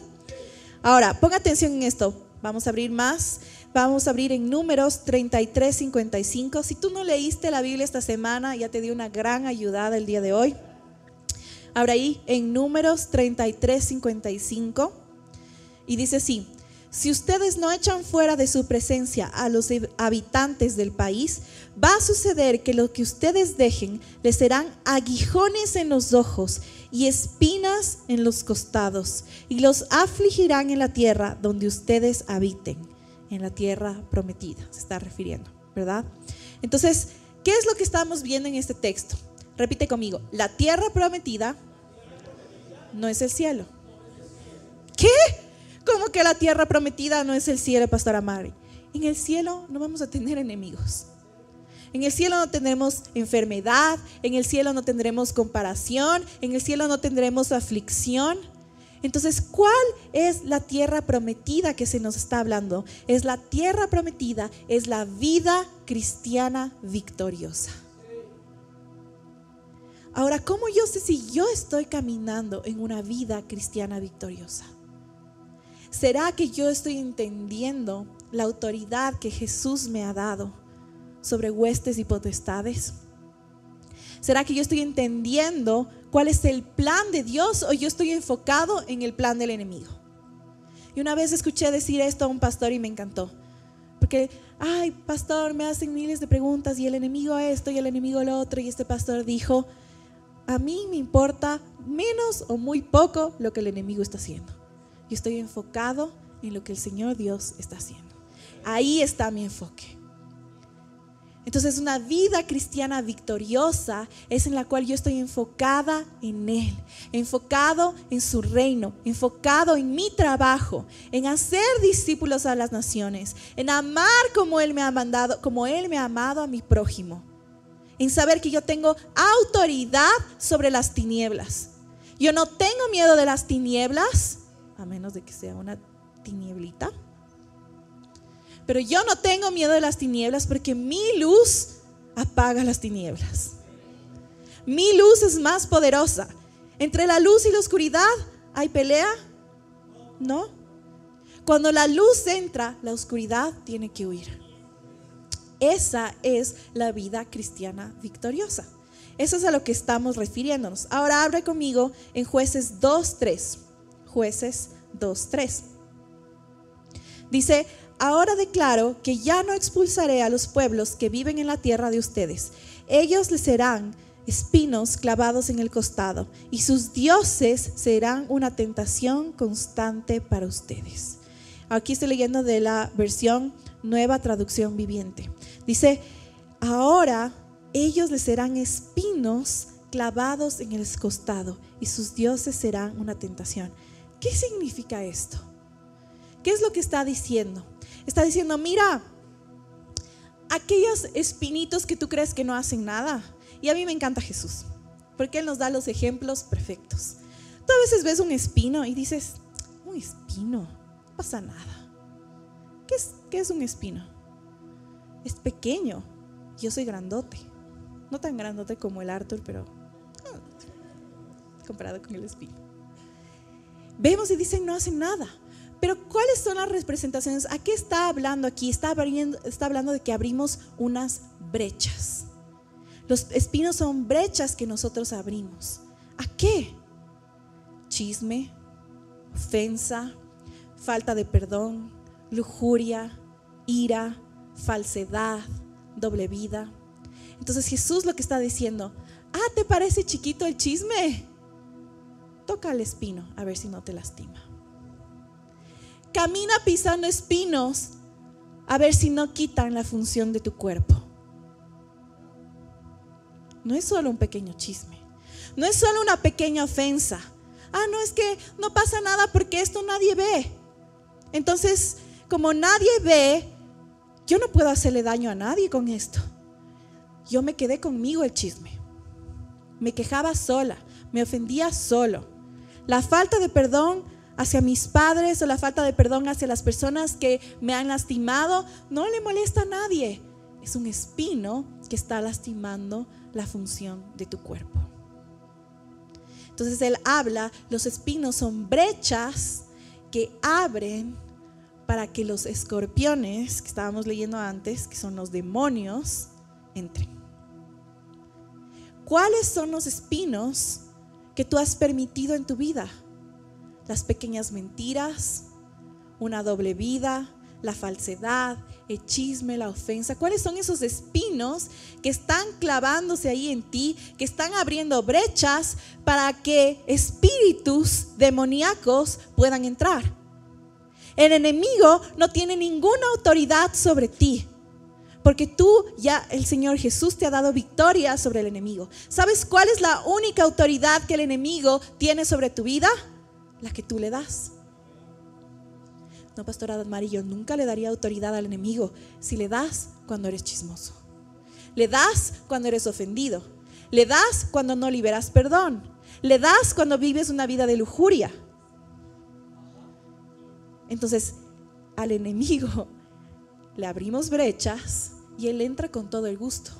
Speaker 1: Ahora, ponga atención en esto. Vamos a abrir más Vamos a abrir en números 33, 55. Si tú no leíste la Biblia esta semana, ya te di una gran ayuda el día de hoy. Abra ahí en números 33, 55. Y dice así, si ustedes no echan fuera de su presencia a los habitantes del país, va a suceder que lo que ustedes dejen les serán aguijones en los ojos y espinas en los costados, y los afligirán en la tierra donde ustedes habiten en la tierra prometida, se está refiriendo, ¿verdad? Entonces, ¿qué es lo que estamos viendo en este texto? Repite conmigo, la tierra prometida no es el cielo. ¿Qué? ¿Cómo que la tierra prometida no es el cielo, Pastora Mari? En el cielo no vamos a tener enemigos. En el cielo no tendremos enfermedad, en el cielo no tendremos comparación, en el cielo no tendremos aflicción. Entonces, ¿cuál es la tierra prometida que se nos está hablando? Es la tierra prometida, es la vida cristiana victoriosa. Ahora, ¿cómo yo sé si yo estoy caminando en una vida cristiana victoriosa? ¿Será que yo estoy entendiendo la autoridad que Jesús me ha dado sobre huestes y potestades? ¿Será que yo estoy entendiendo cuál es el plan de Dios o yo estoy enfocado en el plan del enemigo? Y una vez escuché decir esto a un pastor y me encantó. Porque, ay, pastor, me hacen miles de preguntas y el enemigo esto y el enemigo lo otro. Y este pastor dijo, a mí me importa menos o muy poco lo que el enemigo está haciendo. Yo estoy enfocado en lo que el Señor Dios está haciendo. Ahí está mi enfoque. Entonces una vida cristiana victoriosa es en la cual yo estoy enfocada en Él, enfocado en su reino, enfocado en mi trabajo, en hacer discípulos a las naciones, en amar como Él me ha mandado, como Él me ha amado a mi prójimo, en saber que yo tengo autoridad sobre las tinieblas. Yo no tengo miedo de las tinieblas, a menos de que sea una tinieblita pero yo no tengo miedo de las tinieblas porque mi luz apaga las tinieblas. Mi luz es más poderosa. Entre la luz y la oscuridad hay pelea. ¿No? Cuando la luz entra, la oscuridad tiene que huir. Esa es la vida cristiana victoriosa. Eso es a lo que estamos refiriéndonos. Ahora abre conmigo en jueces 2.3. Jueces 2.3. Dice, Ahora declaro que ya no expulsaré a los pueblos que viven en la tierra de ustedes. Ellos les serán espinos clavados en el costado y sus dioses serán una tentación constante para ustedes. Aquí estoy leyendo de la versión nueva traducción viviente. Dice, ahora ellos les serán espinos clavados en el costado y sus dioses serán una tentación. ¿Qué significa esto? ¿Qué es lo que está diciendo? Está diciendo, mira, aquellos espinitos que tú crees que no hacen nada. Y a mí me encanta Jesús, porque Él nos da los ejemplos perfectos. Tú a veces ves un espino y dices, un espino, no pasa nada. ¿Qué es, qué es un espino? Es pequeño, yo soy grandote. No tan grandote como el Arthur, pero ah, comparado con el espino. Vemos y dicen, no hacen nada. Pero ¿cuáles son las representaciones? ¿A qué está hablando aquí? Está, está hablando de que abrimos unas brechas. Los espinos son brechas que nosotros abrimos. ¿A qué? Chisme, ofensa, falta de perdón, lujuria, ira, falsedad, doble vida. Entonces Jesús lo que está diciendo, ah, ¿te parece chiquito el chisme? Toca el espino a ver si no te lastima. Camina pisando espinos a ver si no quitan la función de tu cuerpo. No es solo un pequeño chisme. No es solo una pequeña ofensa. Ah, no es que no pasa nada porque esto nadie ve. Entonces, como nadie ve, yo no puedo hacerle daño a nadie con esto. Yo me quedé conmigo el chisme. Me quejaba sola, me ofendía solo. La falta de perdón hacia mis padres o la falta de perdón hacia las personas que me han lastimado, no le molesta a nadie. Es un espino que está lastimando la función de tu cuerpo. Entonces él habla, los espinos son brechas que abren para que los escorpiones que estábamos leyendo antes, que son los demonios, entren. ¿Cuáles son los espinos que tú has permitido en tu vida? Las pequeñas mentiras, una doble vida, la falsedad, el chisme, la ofensa. ¿Cuáles son esos espinos que están clavándose ahí en ti, que están abriendo brechas para que espíritus demoníacos puedan entrar? El enemigo no tiene ninguna autoridad sobre ti. Porque tú ya, el Señor Jesús te ha dado victoria sobre el enemigo. ¿Sabes cuál es la única autoridad que el enemigo tiene sobre tu vida? La que tú le das. No, pastora Admari, yo nunca le daría autoridad al enemigo si le das cuando eres chismoso. Le das cuando eres ofendido. Le das cuando no liberas perdón. Le das cuando vives una vida de lujuria. Entonces, al enemigo le abrimos brechas y él entra con todo el gusto.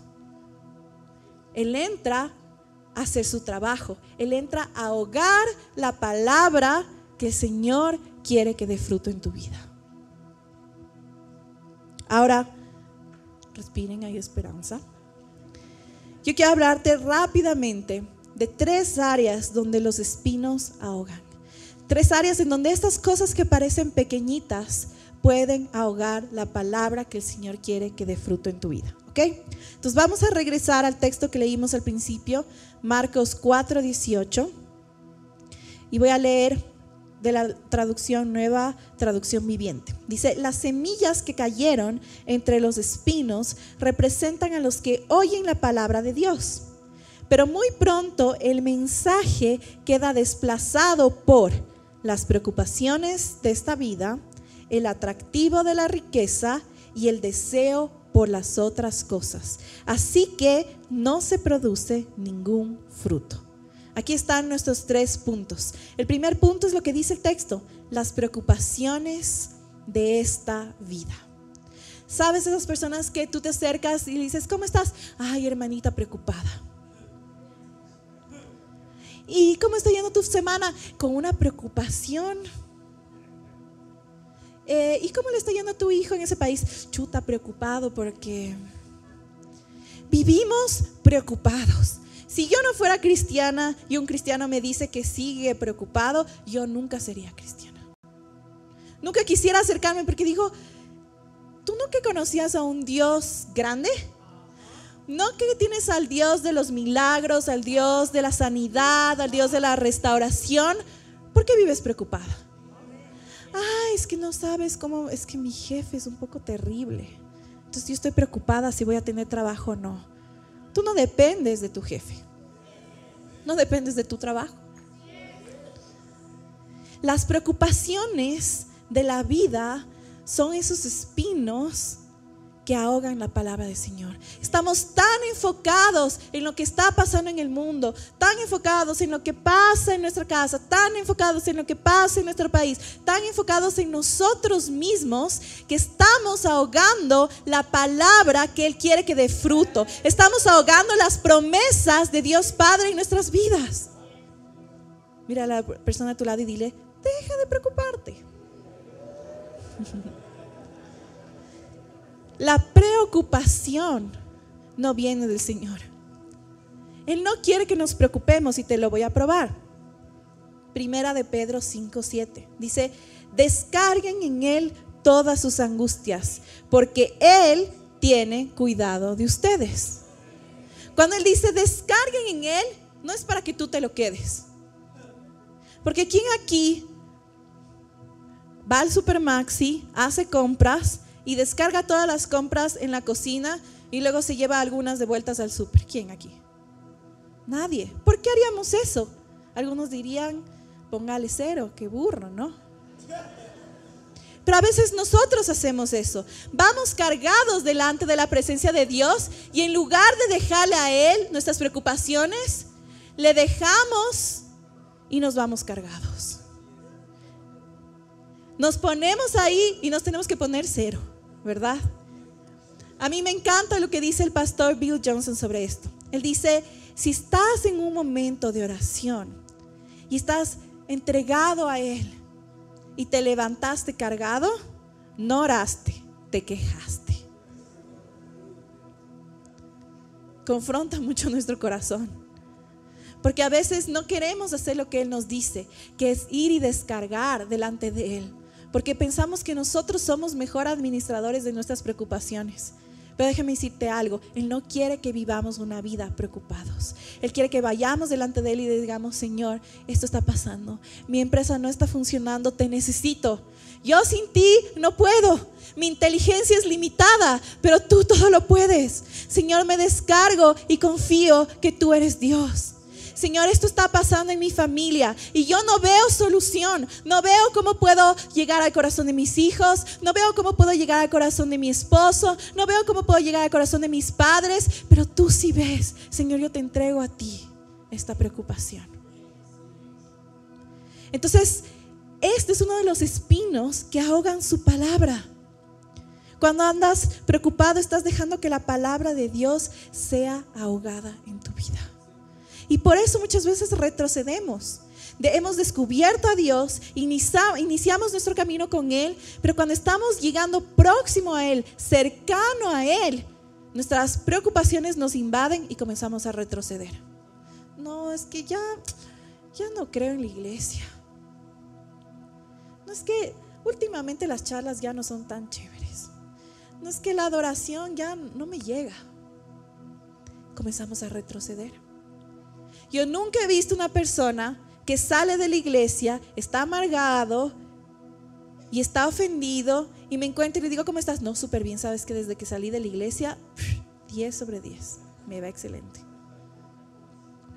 Speaker 1: Él entra hacer su trabajo. Él entra a ahogar la palabra que el Señor quiere que dé fruto en tu vida. Ahora, respiren, hay esperanza. Yo quiero hablarte rápidamente de tres áreas donde los espinos ahogan. Tres áreas en donde estas cosas que parecen pequeñitas pueden ahogar la palabra que el Señor quiere que dé fruto en tu vida. ¿Ok? Entonces vamos a regresar al texto que leímos al principio, Marcos 4, 18. Y voy a leer de la traducción nueva, traducción viviente. Dice, las semillas que cayeron entre los espinos representan a los que oyen la palabra de Dios. Pero muy pronto el mensaje queda desplazado por las preocupaciones de esta vida, el atractivo de la riqueza y el deseo por las otras cosas. Así que no se produce ningún fruto. Aquí están nuestros tres puntos. El primer punto es lo que dice el texto, las preocupaciones de esta vida. ¿Sabes esas personas que tú te acercas y dices, ¿cómo estás? Ay, hermanita preocupada. ¿Y cómo está yendo tu semana? Con una preocupación. Eh, ¿Y cómo le está yendo a tu hijo en ese país? Chuta, preocupado porque vivimos preocupados. Si yo no fuera cristiana y un cristiano me dice que sigue preocupado, yo nunca sería cristiana. Nunca quisiera acercarme porque digo, ¿tú que conocías a un Dios grande? ¿No que tienes al Dios de los milagros, al Dios de la sanidad, al Dios de la restauración? ¿Por qué vives preocupada? Ah, es que no sabes cómo, es que mi jefe es un poco terrible. Entonces yo estoy preocupada si voy a tener trabajo o no. Tú no dependes de tu jefe. No dependes de tu trabajo. Las preocupaciones de la vida son esos espinos que ahogan la palabra del Señor. Estamos tan enfocados en lo que está pasando en el mundo, tan enfocados en lo que pasa en nuestra casa, tan enfocados en lo que pasa en nuestro país, tan enfocados en nosotros mismos que estamos ahogando la palabra que Él quiere que dé fruto. Estamos ahogando las promesas de Dios Padre en nuestras vidas. Mira a la persona a tu lado y dile, deja de preocuparte. La preocupación no viene del Señor. Él no quiere que nos preocupemos y te lo voy a probar. Primera de Pedro 5:7 dice, "Descarguen en él todas sus angustias, porque él tiene cuidado de ustedes." Cuando él dice, "Descarguen en él", no es para que tú te lo quedes. Porque quién aquí va al supermaxi, hace compras y descarga todas las compras en la cocina y luego se lleva algunas de vueltas al súper. ¿Quién aquí? Nadie. ¿Por qué haríamos eso? Algunos dirían, póngale cero, qué burro, ¿no? Pero a veces nosotros hacemos eso. Vamos cargados delante de la presencia de Dios y en lugar de dejarle a Él nuestras preocupaciones, le dejamos y nos vamos cargados. Nos ponemos ahí y nos tenemos que poner cero. ¿Verdad? A mí me encanta lo que dice el pastor Bill Johnson sobre esto. Él dice, si estás en un momento de oración y estás entregado a Él y te levantaste cargado, no oraste, te quejaste. Confronta mucho nuestro corazón. Porque a veces no queremos hacer lo que Él nos dice, que es ir y descargar delante de Él porque pensamos que nosotros somos mejor administradores de nuestras preocupaciones. Pero déjame decirte algo, Él no quiere que vivamos una vida preocupados. Él quiere que vayamos delante de Él y digamos, Señor, esto está pasando. Mi empresa no está funcionando, te necesito. Yo sin ti no puedo. Mi inteligencia es limitada, pero tú todo lo puedes. Señor, me descargo y confío que tú eres Dios. Señor, esto está pasando en mi familia y yo no veo solución, no veo cómo puedo llegar al corazón de mis hijos, no veo cómo puedo llegar al corazón de mi esposo, no veo cómo puedo llegar al corazón de mis padres, pero tú sí ves, Señor, yo te entrego a ti esta preocupación. Entonces, este es uno de los espinos que ahogan su palabra. Cuando andas preocupado, estás dejando que la palabra de Dios sea ahogada en tu vida. Y por eso muchas veces retrocedemos. hemos descubierto a Dios, iniciamos nuestro camino con Él, pero cuando estamos llegando próximo a Él, cercano a Él, nuestras preocupaciones nos invaden y comenzamos a retroceder. No, es que ya, ya no creo en la iglesia. No es que últimamente las charlas ya no son tan chéveres. No es que la adoración ya no me llega. Comenzamos a retroceder. Yo nunca he visto una persona que sale de la iglesia, está amargado y está ofendido y me encuentro y le digo, ¿cómo estás? No, súper bien, sabes que desde que salí de la iglesia, 10 sobre 10, me va excelente.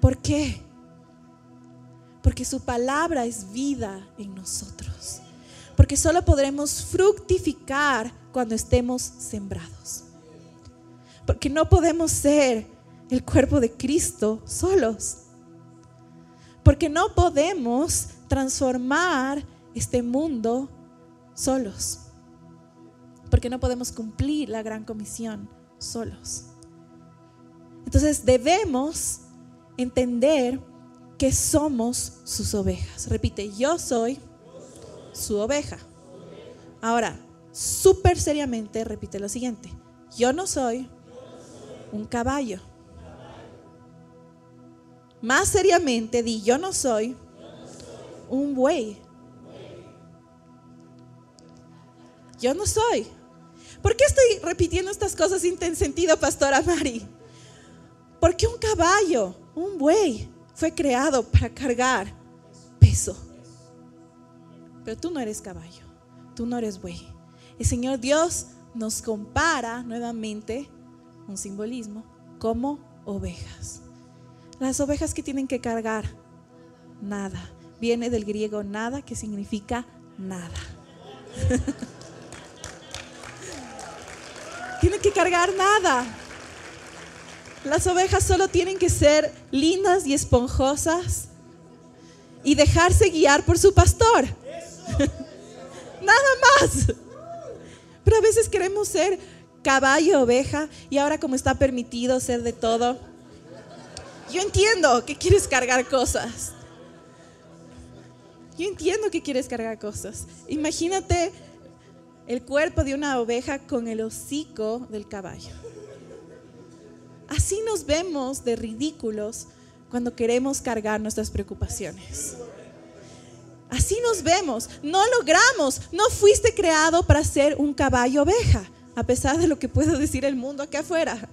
Speaker 1: ¿Por qué? Porque su palabra es vida en nosotros. Porque solo podremos fructificar cuando estemos sembrados. Porque no podemos ser el cuerpo de Cristo solos. Porque no podemos transformar este mundo solos. Porque no podemos cumplir la gran comisión solos. Entonces debemos entender que somos sus ovejas. Repite, yo soy su oveja. Ahora, súper seriamente, repite lo siguiente. Yo no soy un caballo. Más seriamente, di, yo no soy un buey. Yo no soy. ¿Por qué estoy repitiendo estas cosas sin sentido, pastora Mari? Porque un caballo, un buey, fue creado para cargar peso. Pero tú no eres caballo, tú no eres buey. El Señor Dios nos compara nuevamente, un simbolismo, como ovejas. Las ovejas que tienen que cargar, nada. Viene del griego nada, que significa nada. tienen que cargar nada. Las ovejas solo tienen que ser lindas y esponjosas y dejarse guiar por su pastor. Nada más. Pero a veces queremos ser caballo, oveja, y ahora como está permitido ser de todo, yo entiendo que quieres cargar cosas. Yo entiendo que quieres cargar cosas. Imagínate el cuerpo de una oveja con el hocico del caballo. Así nos vemos de ridículos cuando queremos cargar nuestras preocupaciones. Así nos vemos. No logramos. No fuiste creado para ser un caballo oveja, a pesar de lo que pueda decir el mundo acá afuera.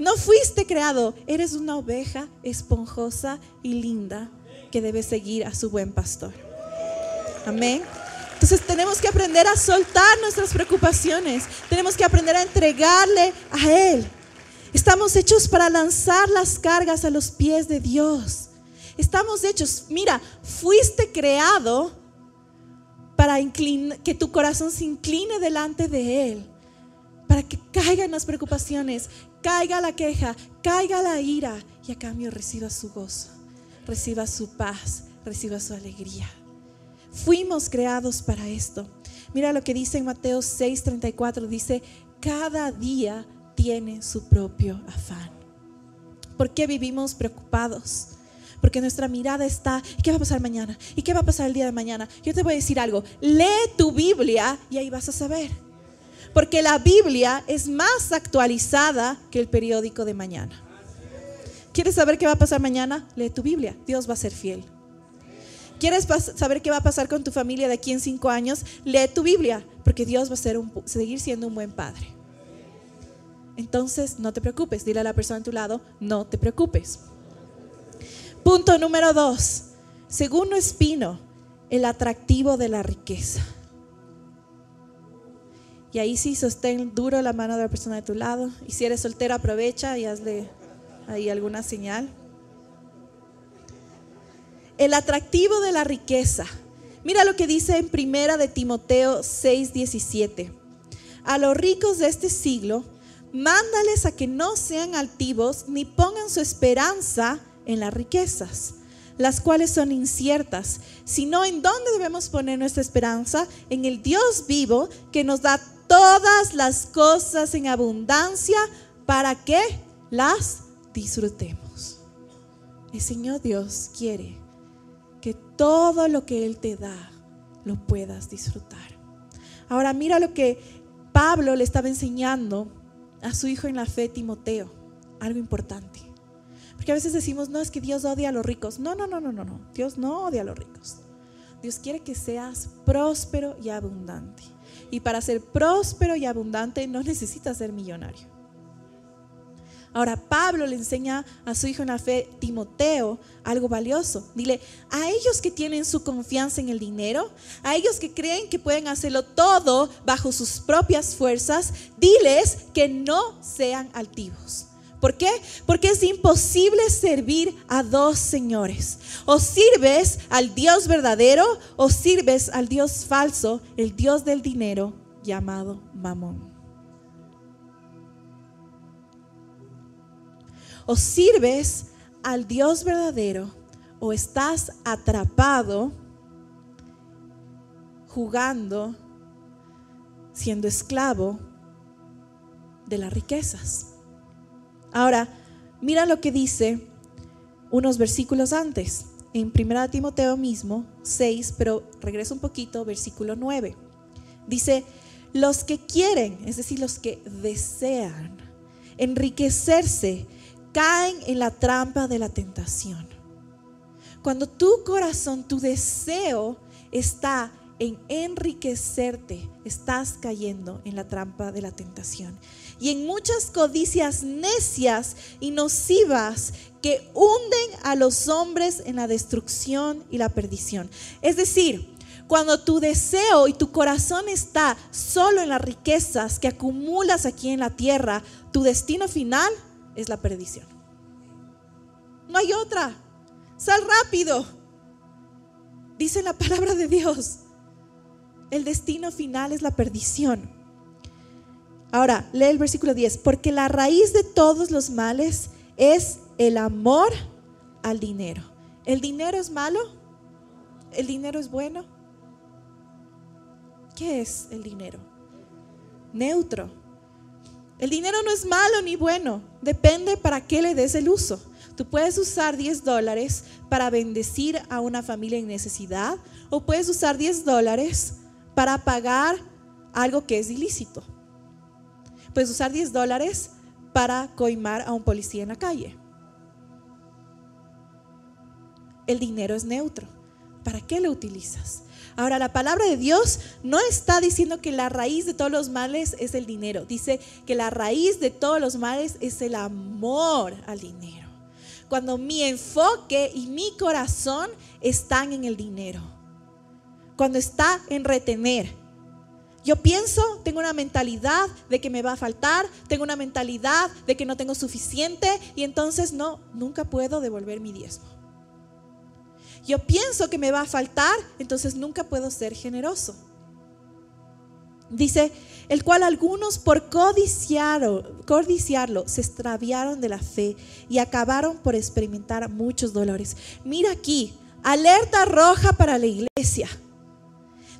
Speaker 1: No fuiste creado. Eres una oveja esponjosa y linda que debe seguir a su buen pastor. Amén. Entonces tenemos que aprender a soltar nuestras preocupaciones. Tenemos que aprender a entregarle a Él. Estamos hechos para lanzar las cargas a los pies de Dios. Estamos hechos, mira, fuiste creado para que tu corazón se incline delante de Él, para que caigan las preocupaciones, caiga la queja, caiga la ira y a cambio reciba su gozo, reciba su paz, reciba su alegría. Fuimos creados para esto. Mira lo que dice en Mateo 6:34, dice, cada día tiene su propio afán. ¿Por qué vivimos preocupados? Porque nuestra mirada está, ¿qué va a pasar mañana? ¿Y qué va a pasar el día de mañana? Yo te voy a decir algo, lee tu Biblia y ahí vas a saber. Porque la Biblia es más actualizada que el periódico de mañana. ¿Quieres saber qué va a pasar mañana? Lee tu Biblia, Dios va a ser fiel. ¿Quieres saber qué va a pasar con tu familia de aquí en cinco años? Lee tu Biblia, porque Dios va a ser seguir siendo un buen padre. Entonces, no te preocupes. Dile a la persona a tu lado, no te preocupes. Punto número dos. Segundo espino, el atractivo de la riqueza. Y ahí sí sostén duro la mano de la persona de tu lado. Y si eres soltero, aprovecha y hazle ahí alguna señal. El atractivo de la riqueza. Mira lo que dice en primera de Timoteo 6:17. A los ricos de este siglo Mándales a que no sean altivos ni pongan su esperanza en las riquezas, las cuales son inciertas, sino en dónde debemos poner nuestra esperanza, en el Dios vivo que nos da todas las cosas en abundancia para que las disfrutemos. El Señor Dios quiere que todo lo que Él te da lo puedas disfrutar. Ahora mira lo que Pablo le estaba enseñando a su hijo en la fe, Timoteo, algo importante. Porque a veces decimos, no, es que Dios odia a los ricos. No, no, no, no, no, no. Dios no odia a los ricos. Dios quiere que seas próspero y abundante. Y para ser próspero y abundante no necesitas ser millonario. Ahora Pablo le enseña a su hijo en la fe, Timoteo, algo valioso. Dile, a ellos que tienen su confianza en el dinero, a ellos que creen que pueden hacerlo todo bajo sus propias fuerzas, diles que no sean altivos. ¿Por qué? Porque es imposible servir a dos señores. O sirves al Dios verdadero o sirves al Dios falso, el Dios del dinero llamado Mamón. O sirves al Dios verdadero o estás atrapado jugando, siendo esclavo de las riquezas. Ahora, mira lo que dice unos versículos antes, en 1 Timoteo mismo, 6, pero regreso un poquito, versículo 9. Dice, los que quieren, es decir, los que desean enriquecerse, caen en la trampa de la tentación. Cuando tu corazón, tu deseo está en enriquecerte, estás cayendo en la trampa de la tentación. Y en muchas codicias necias y nocivas que hunden a los hombres en la destrucción y la perdición. Es decir, cuando tu deseo y tu corazón está solo en las riquezas que acumulas aquí en la tierra, tu destino final es la perdición. No hay otra. Sal rápido. Dice la palabra de Dios. El destino final es la perdición. Ahora, lee el versículo 10. Porque la raíz de todos los males es el amor al dinero. ¿El dinero es malo? ¿El dinero es bueno? ¿Qué es el dinero? Neutro. El dinero no es malo ni bueno, depende para qué le des el uso. Tú puedes usar 10 dólares para bendecir a una familia en necesidad o puedes usar 10 dólares para pagar algo que es ilícito. Puedes usar 10 dólares para coimar a un policía en la calle. El dinero es neutro. ¿Para qué lo utilizas? Ahora, la palabra de Dios no está diciendo que la raíz de todos los males es el dinero. Dice que la raíz de todos los males es el amor al dinero. Cuando mi enfoque y mi corazón están en el dinero. Cuando está en retener. Yo pienso, tengo una mentalidad de que me va a faltar, tengo una mentalidad de que no tengo suficiente y entonces no, nunca puedo devolver mi diezmo yo pienso que me va a faltar, entonces nunca puedo ser generoso. Dice, el cual algunos por codiciarlo, codiciarlo se extraviaron de la fe y acabaron por experimentar muchos dolores. Mira aquí, alerta roja para la iglesia.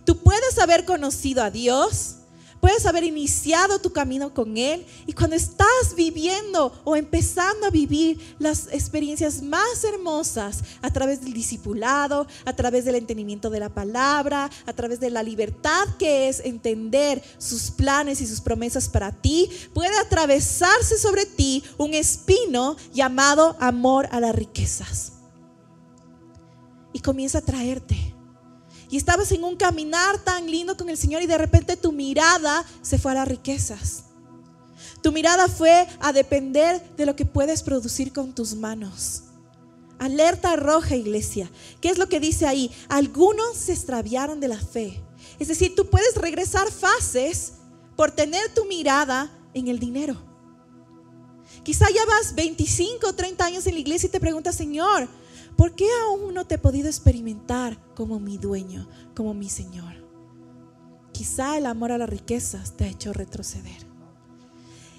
Speaker 1: Tú puedes haber conocido a Dios, Puedes haber iniciado tu camino con Él y cuando estás viviendo o empezando a vivir las experiencias más hermosas a través del discipulado, a través del entendimiento de la palabra, a través de la libertad que es entender sus planes y sus promesas para ti, puede atravesarse sobre ti un espino llamado amor a las riquezas. Y comienza a traerte y estabas en un caminar tan lindo con el Señor y de repente tu mirada se fue a las riquezas. Tu mirada fue a depender de lo que puedes producir con tus manos. Alerta roja, iglesia. ¿Qué es lo que dice ahí? Algunos se extraviaron de la fe. Es decir, tú puedes regresar fases por tener tu mirada en el dinero. Quizá ya vas 25 o 30 años en la iglesia y te preguntas, Señor, ¿por qué aún no te he podido experimentar como mi dueño, como mi Señor? Quizá el amor a las riquezas te ha hecho retroceder.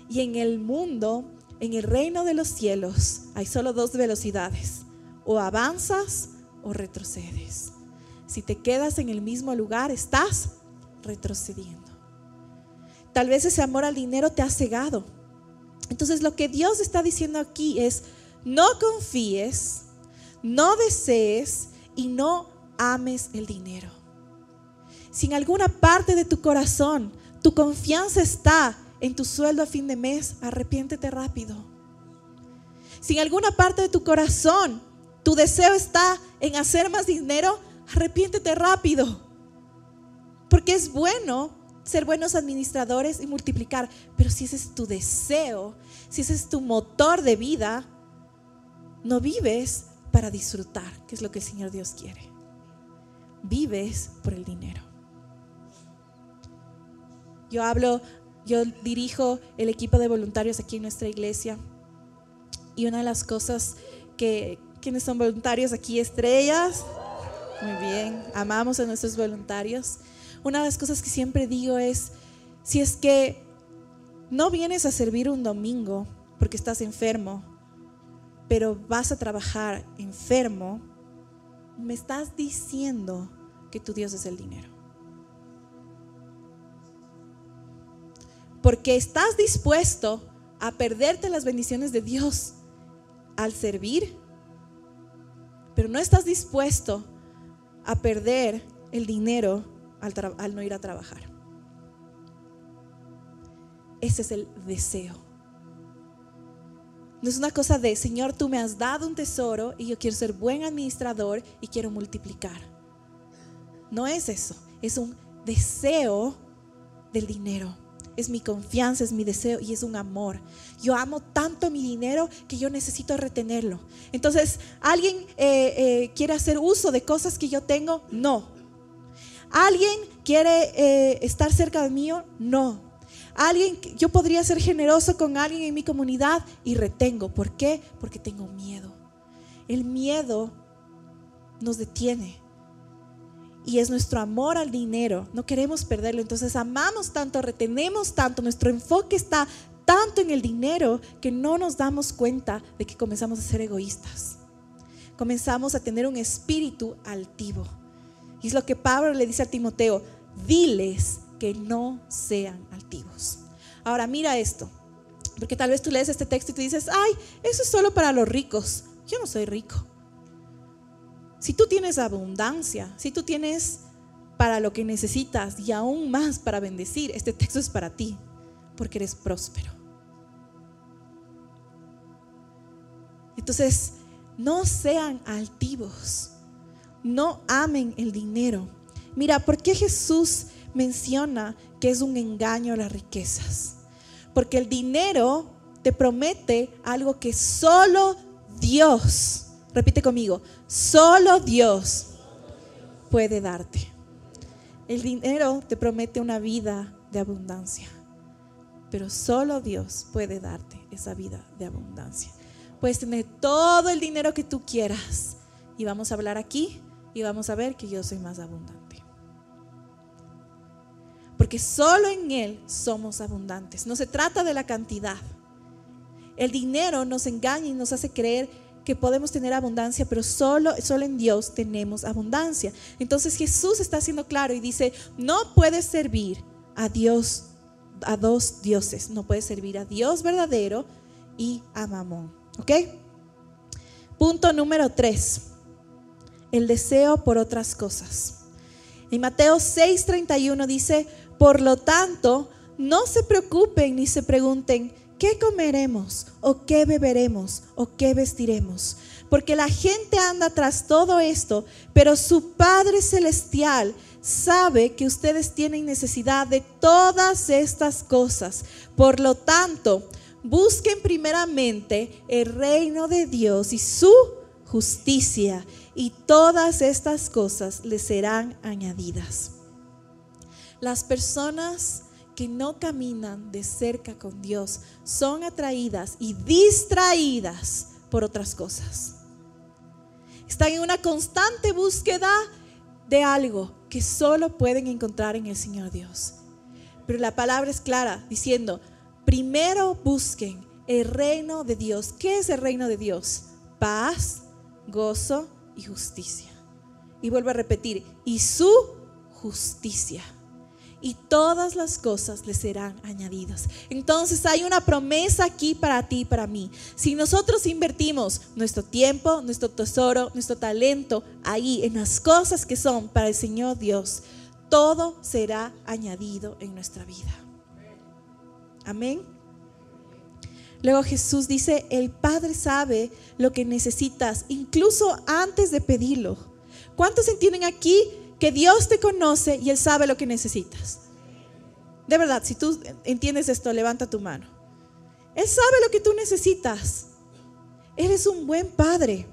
Speaker 1: Y en el mundo, en el reino de los cielos, hay solo dos velocidades. O avanzas o retrocedes. Si te quedas en el mismo lugar, estás retrocediendo. Tal vez ese amor al dinero te ha cegado. Entonces lo que Dios está diciendo aquí es, no confíes, no desees y no ames el dinero. Si en alguna parte de tu corazón tu confianza está en tu sueldo a fin de mes, arrepiéntete rápido. Si en alguna parte de tu corazón tu deseo está en hacer más dinero, arrepiéntete rápido. Porque es bueno ser buenos administradores y multiplicar, pero si ese es tu deseo, si ese es tu motor de vida, no vives para disfrutar, que es lo que el Señor Dios quiere. Vives por el dinero. Yo hablo, yo dirijo el equipo de voluntarios aquí en nuestra iglesia y una de las cosas que, quienes son voluntarios aquí, estrellas, muy bien, amamos a nuestros voluntarios. Una de las cosas que siempre digo es, si es que no vienes a servir un domingo porque estás enfermo, pero vas a trabajar enfermo, me estás diciendo que tu Dios es el dinero. Porque estás dispuesto a perderte las bendiciones de Dios al servir, pero no estás dispuesto a perder el dinero al, no ir a trabajar. Ese es el deseo. No es una cosa de, Señor, tú me has dado un tesoro y yo quiero ser buen administrador y quiero multiplicar. No es eso, es un deseo del dinero. Es mi confianza, es mi deseo y es un amor. Yo amo tanto mi dinero que yo necesito retenerlo. Entonces, ¿alguien eh, eh, quiere hacer uso de cosas que yo tengo? No. ¿Alguien quiere eh, estar cerca de mí? No. ¿Alguien, yo podría ser generoso con alguien en mi comunidad y retengo. ¿Por qué? Porque tengo miedo. El miedo nos detiene. Y es nuestro amor al dinero. No queremos perderlo. Entonces amamos tanto, retenemos tanto. Nuestro enfoque está tanto en el dinero que no nos damos cuenta de que comenzamos a ser egoístas. Comenzamos a tener un espíritu altivo. Y es lo que Pablo le dice a Timoteo, diles que no sean altivos. Ahora mira esto, porque tal vez tú lees este texto y tú dices, ay, eso es solo para los ricos. Yo no soy rico. Si tú tienes abundancia, si tú tienes para lo que necesitas y aún más para bendecir, este texto es para ti, porque eres próspero. Entonces, no sean altivos no amen el dinero. Mira, ¿por qué Jesús menciona que es un engaño a las riquezas? Porque el dinero te promete algo que solo Dios, repite conmigo, solo Dios puede darte. El dinero te promete una vida de abundancia, pero solo Dios puede darte esa vida de abundancia. Puedes tener todo el dinero que tú quieras. Y vamos a hablar aquí y vamos a ver que yo soy más abundante. Porque solo en Él somos abundantes. No se trata de la cantidad. El dinero nos engaña y nos hace creer que podemos tener abundancia, pero solo, solo en Dios tenemos abundancia. Entonces Jesús está haciendo claro y dice, no puedes servir a Dios, a dos dioses. No puedes servir a Dios verdadero y a Mamón. ¿Ok? Punto número tres el deseo por otras cosas. En Mateo 6:31 dice, por lo tanto, no se preocupen ni se pregunten, ¿qué comeremos? ¿O qué beberemos? ¿O qué vestiremos? Porque la gente anda tras todo esto, pero su Padre Celestial sabe que ustedes tienen necesidad de todas estas cosas. Por lo tanto, busquen primeramente el reino de Dios y su justicia y todas estas cosas les serán añadidas. Las personas que no caminan de cerca con Dios son atraídas y distraídas por otras cosas. Están en una constante búsqueda de algo que solo pueden encontrar en el Señor Dios. Pero la palabra es clara diciendo, primero busquen el reino de Dios. ¿Qué es el reino de Dios? Paz, gozo, y justicia. y vuelvo a repetir, y su justicia. Y todas las cosas le serán añadidas. Entonces hay una promesa aquí para ti y para mí. Si nosotros invertimos nuestro tiempo, nuestro tesoro, nuestro talento ahí en las cosas que son para el Señor Dios, todo será añadido en nuestra vida. Amén. Luego Jesús dice, el Padre sabe lo que necesitas, incluso antes de pedirlo. ¿Cuántos entienden aquí que Dios te conoce y Él sabe lo que necesitas? De verdad, si tú entiendes esto, levanta tu mano. Él sabe lo que tú necesitas. Eres un buen Padre.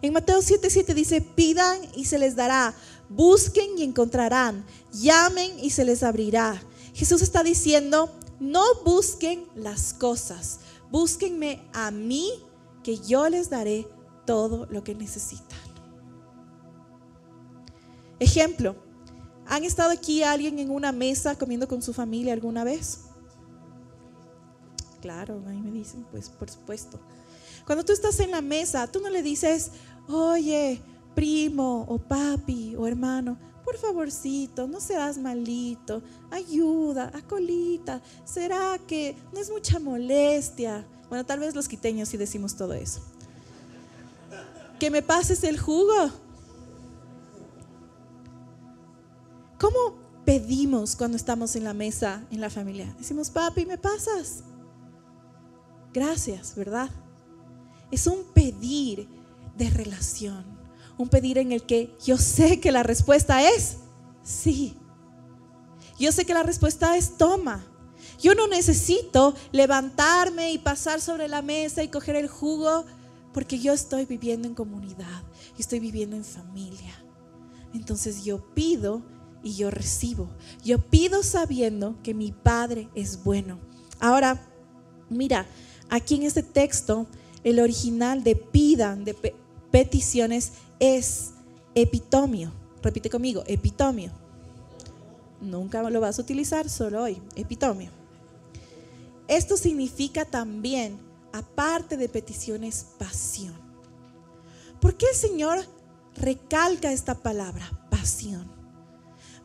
Speaker 1: En Mateo 7:7 dice, pidan y se les dará, busquen y encontrarán, llamen y se les abrirá. Jesús está diciendo, no busquen las cosas, búsquenme a mí, que yo les daré todo lo que necesitan. Ejemplo, ¿han estado aquí alguien en una mesa comiendo con su familia alguna vez? Claro, ahí me dicen, pues por supuesto. Cuando tú estás en la mesa, tú no le dices, oye, primo o papi o hermano, por favorcito, no seas malito, ayuda, acolita, ¿será que no es mucha molestia? Bueno, tal vez los quiteños sí decimos todo eso. Que me pases el jugo. ¿Cómo pedimos cuando estamos en la mesa, en la familia? Decimos, papi, ¿me pasas? Gracias, ¿verdad? Es un pedir de relación un pedir en el que yo sé que la respuesta es sí. Yo sé que la respuesta es toma. Yo no necesito levantarme y pasar sobre la mesa y coger el jugo porque yo estoy viviendo en comunidad, y estoy viviendo en familia. Entonces yo pido y yo recibo. Yo pido sabiendo que mi Padre es bueno. Ahora, mira, aquí en este texto, el original de pidan, de peticiones, es epitomio. Repite conmigo, epitomio. Nunca lo vas a utilizar, solo hoy, epitomio. Esto significa también, aparte de peticiones, pasión. ¿Por qué el Señor recalca esta palabra, pasión?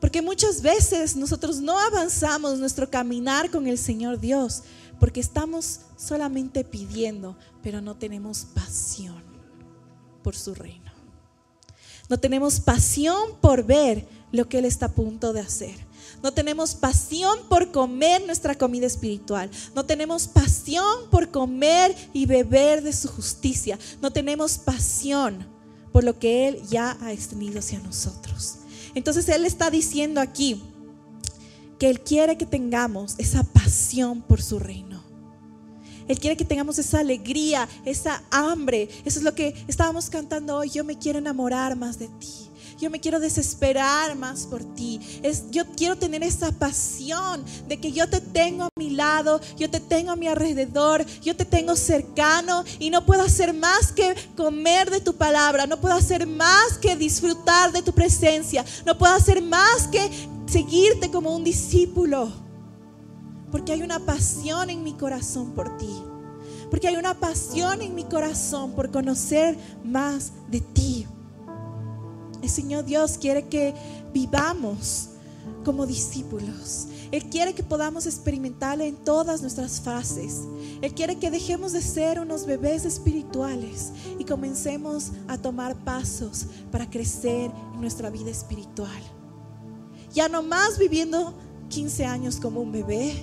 Speaker 1: Porque muchas veces nosotros no avanzamos nuestro caminar con el Señor Dios, porque estamos solamente pidiendo, pero no tenemos pasión por su reino. No tenemos pasión por ver lo que Él está a punto de hacer. No tenemos pasión por comer nuestra comida espiritual. No tenemos pasión por comer y beber de su justicia. No tenemos pasión por lo que Él ya ha extendido hacia nosotros. Entonces Él está diciendo aquí que Él quiere que tengamos esa pasión por su reino. Él quiere que tengamos esa alegría, esa hambre. Eso es lo que estábamos cantando hoy. Yo me quiero enamorar más de ti. Yo me quiero desesperar más por ti. Yo quiero tener esa pasión de que yo te tengo a mi lado, yo te tengo a mi alrededor, yo te tengo cercano y no puedo hacer más que comer de tu palabra, no puedo hacer más que disfrutar de tu presencia, no puedo hacer más que seguirte como un discípulo. Porque hay una pasión en mi corazón por ti. Porque hay una pasión en mi corazón por conocer más de ti. El Señor Dios quiere que vivamos como discípulos. Él quiere que podamos experimentarle en todas nuestras fases. Él quiere que dejemos de ser unos bebés espirituales y comencemos a tomar pasos para crecer en nuestra vida espiritual. Ya no más viviendo 15 años como un bebé,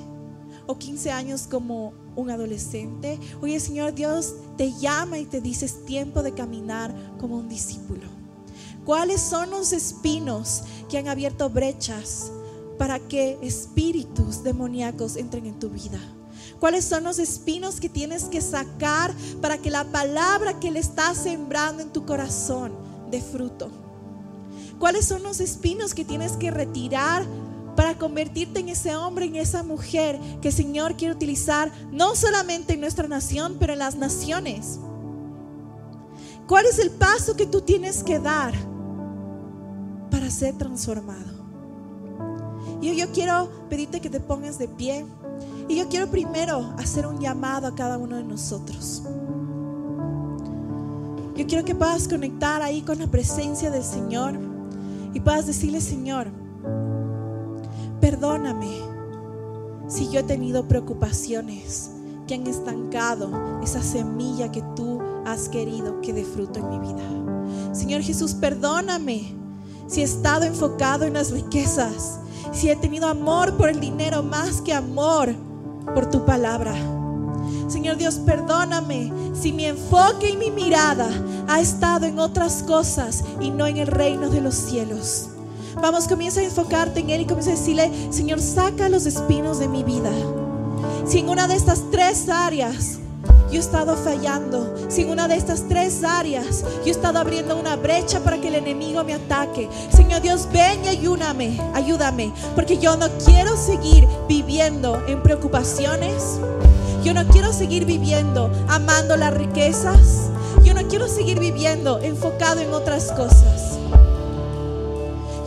Speaker 1: o 15 años como un adolescente, hoy el Señor Dios te llama y te dice es tiempo de caminar como un discípulo. ¿Cuáles son los espinos que han abierto brechas para que espíritus demoníacos entren en tu vida? ¿Cuáles son los espinos que tienes que sacar para que la palabra que le estás sembrando en tu corazón dé fruto? ¿Cuáles son los espinos que tienes que retirar para convertirte en ese hombre, en esa mujer que el Señor quiere utilizar no solamente en nuestra nación, pero en las naciones. ¿Cuál es el paso que tú tienes que dar para ser transformado? Y yo quiero pedirte que te pongas de pie. Y yo quiero primero hacer un llamado a cada uno de nosotros. Yo quiero que puedas conectar ahí con la presencia del Señor. y puedas decirle, Señor, perdóname si yo he tenido preocupaciones que han estancado esa semilla que tú has querido que dé fruto en mi vida. Señor Jesús, perdóname si he estado enfocado en las riquezas, si he tenido amor por el dinero más que amor por tu palabra. Señor Dios, perdóname si mi enfoque y mi mirada ha estado en otras cosas y no en el reino de los cielos. Vamos, comienza a enfocarte en Él y comienza a decirle, Señor, saca los espinos de mi vida. Si en una de estas tres áreas yo he estado fallando, si en una de estas tres áreas yo he estado abriendo una brecha para que el enemigo me ataque, Señor Dios, ven y ayúdame, ayúdame, porque yo no quiero seguir viviendo en preocupaciones. Yo no quiero seguir viviendo amando las riquezas. Yo no quiero seguir viviendo enfocado en otras cosas.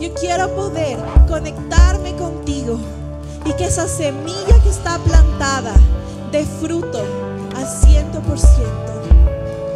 Speaker 1: Yo quiero poder conectarme contigo y que esa semilla que está plantada dé fruto al ciento por ciento.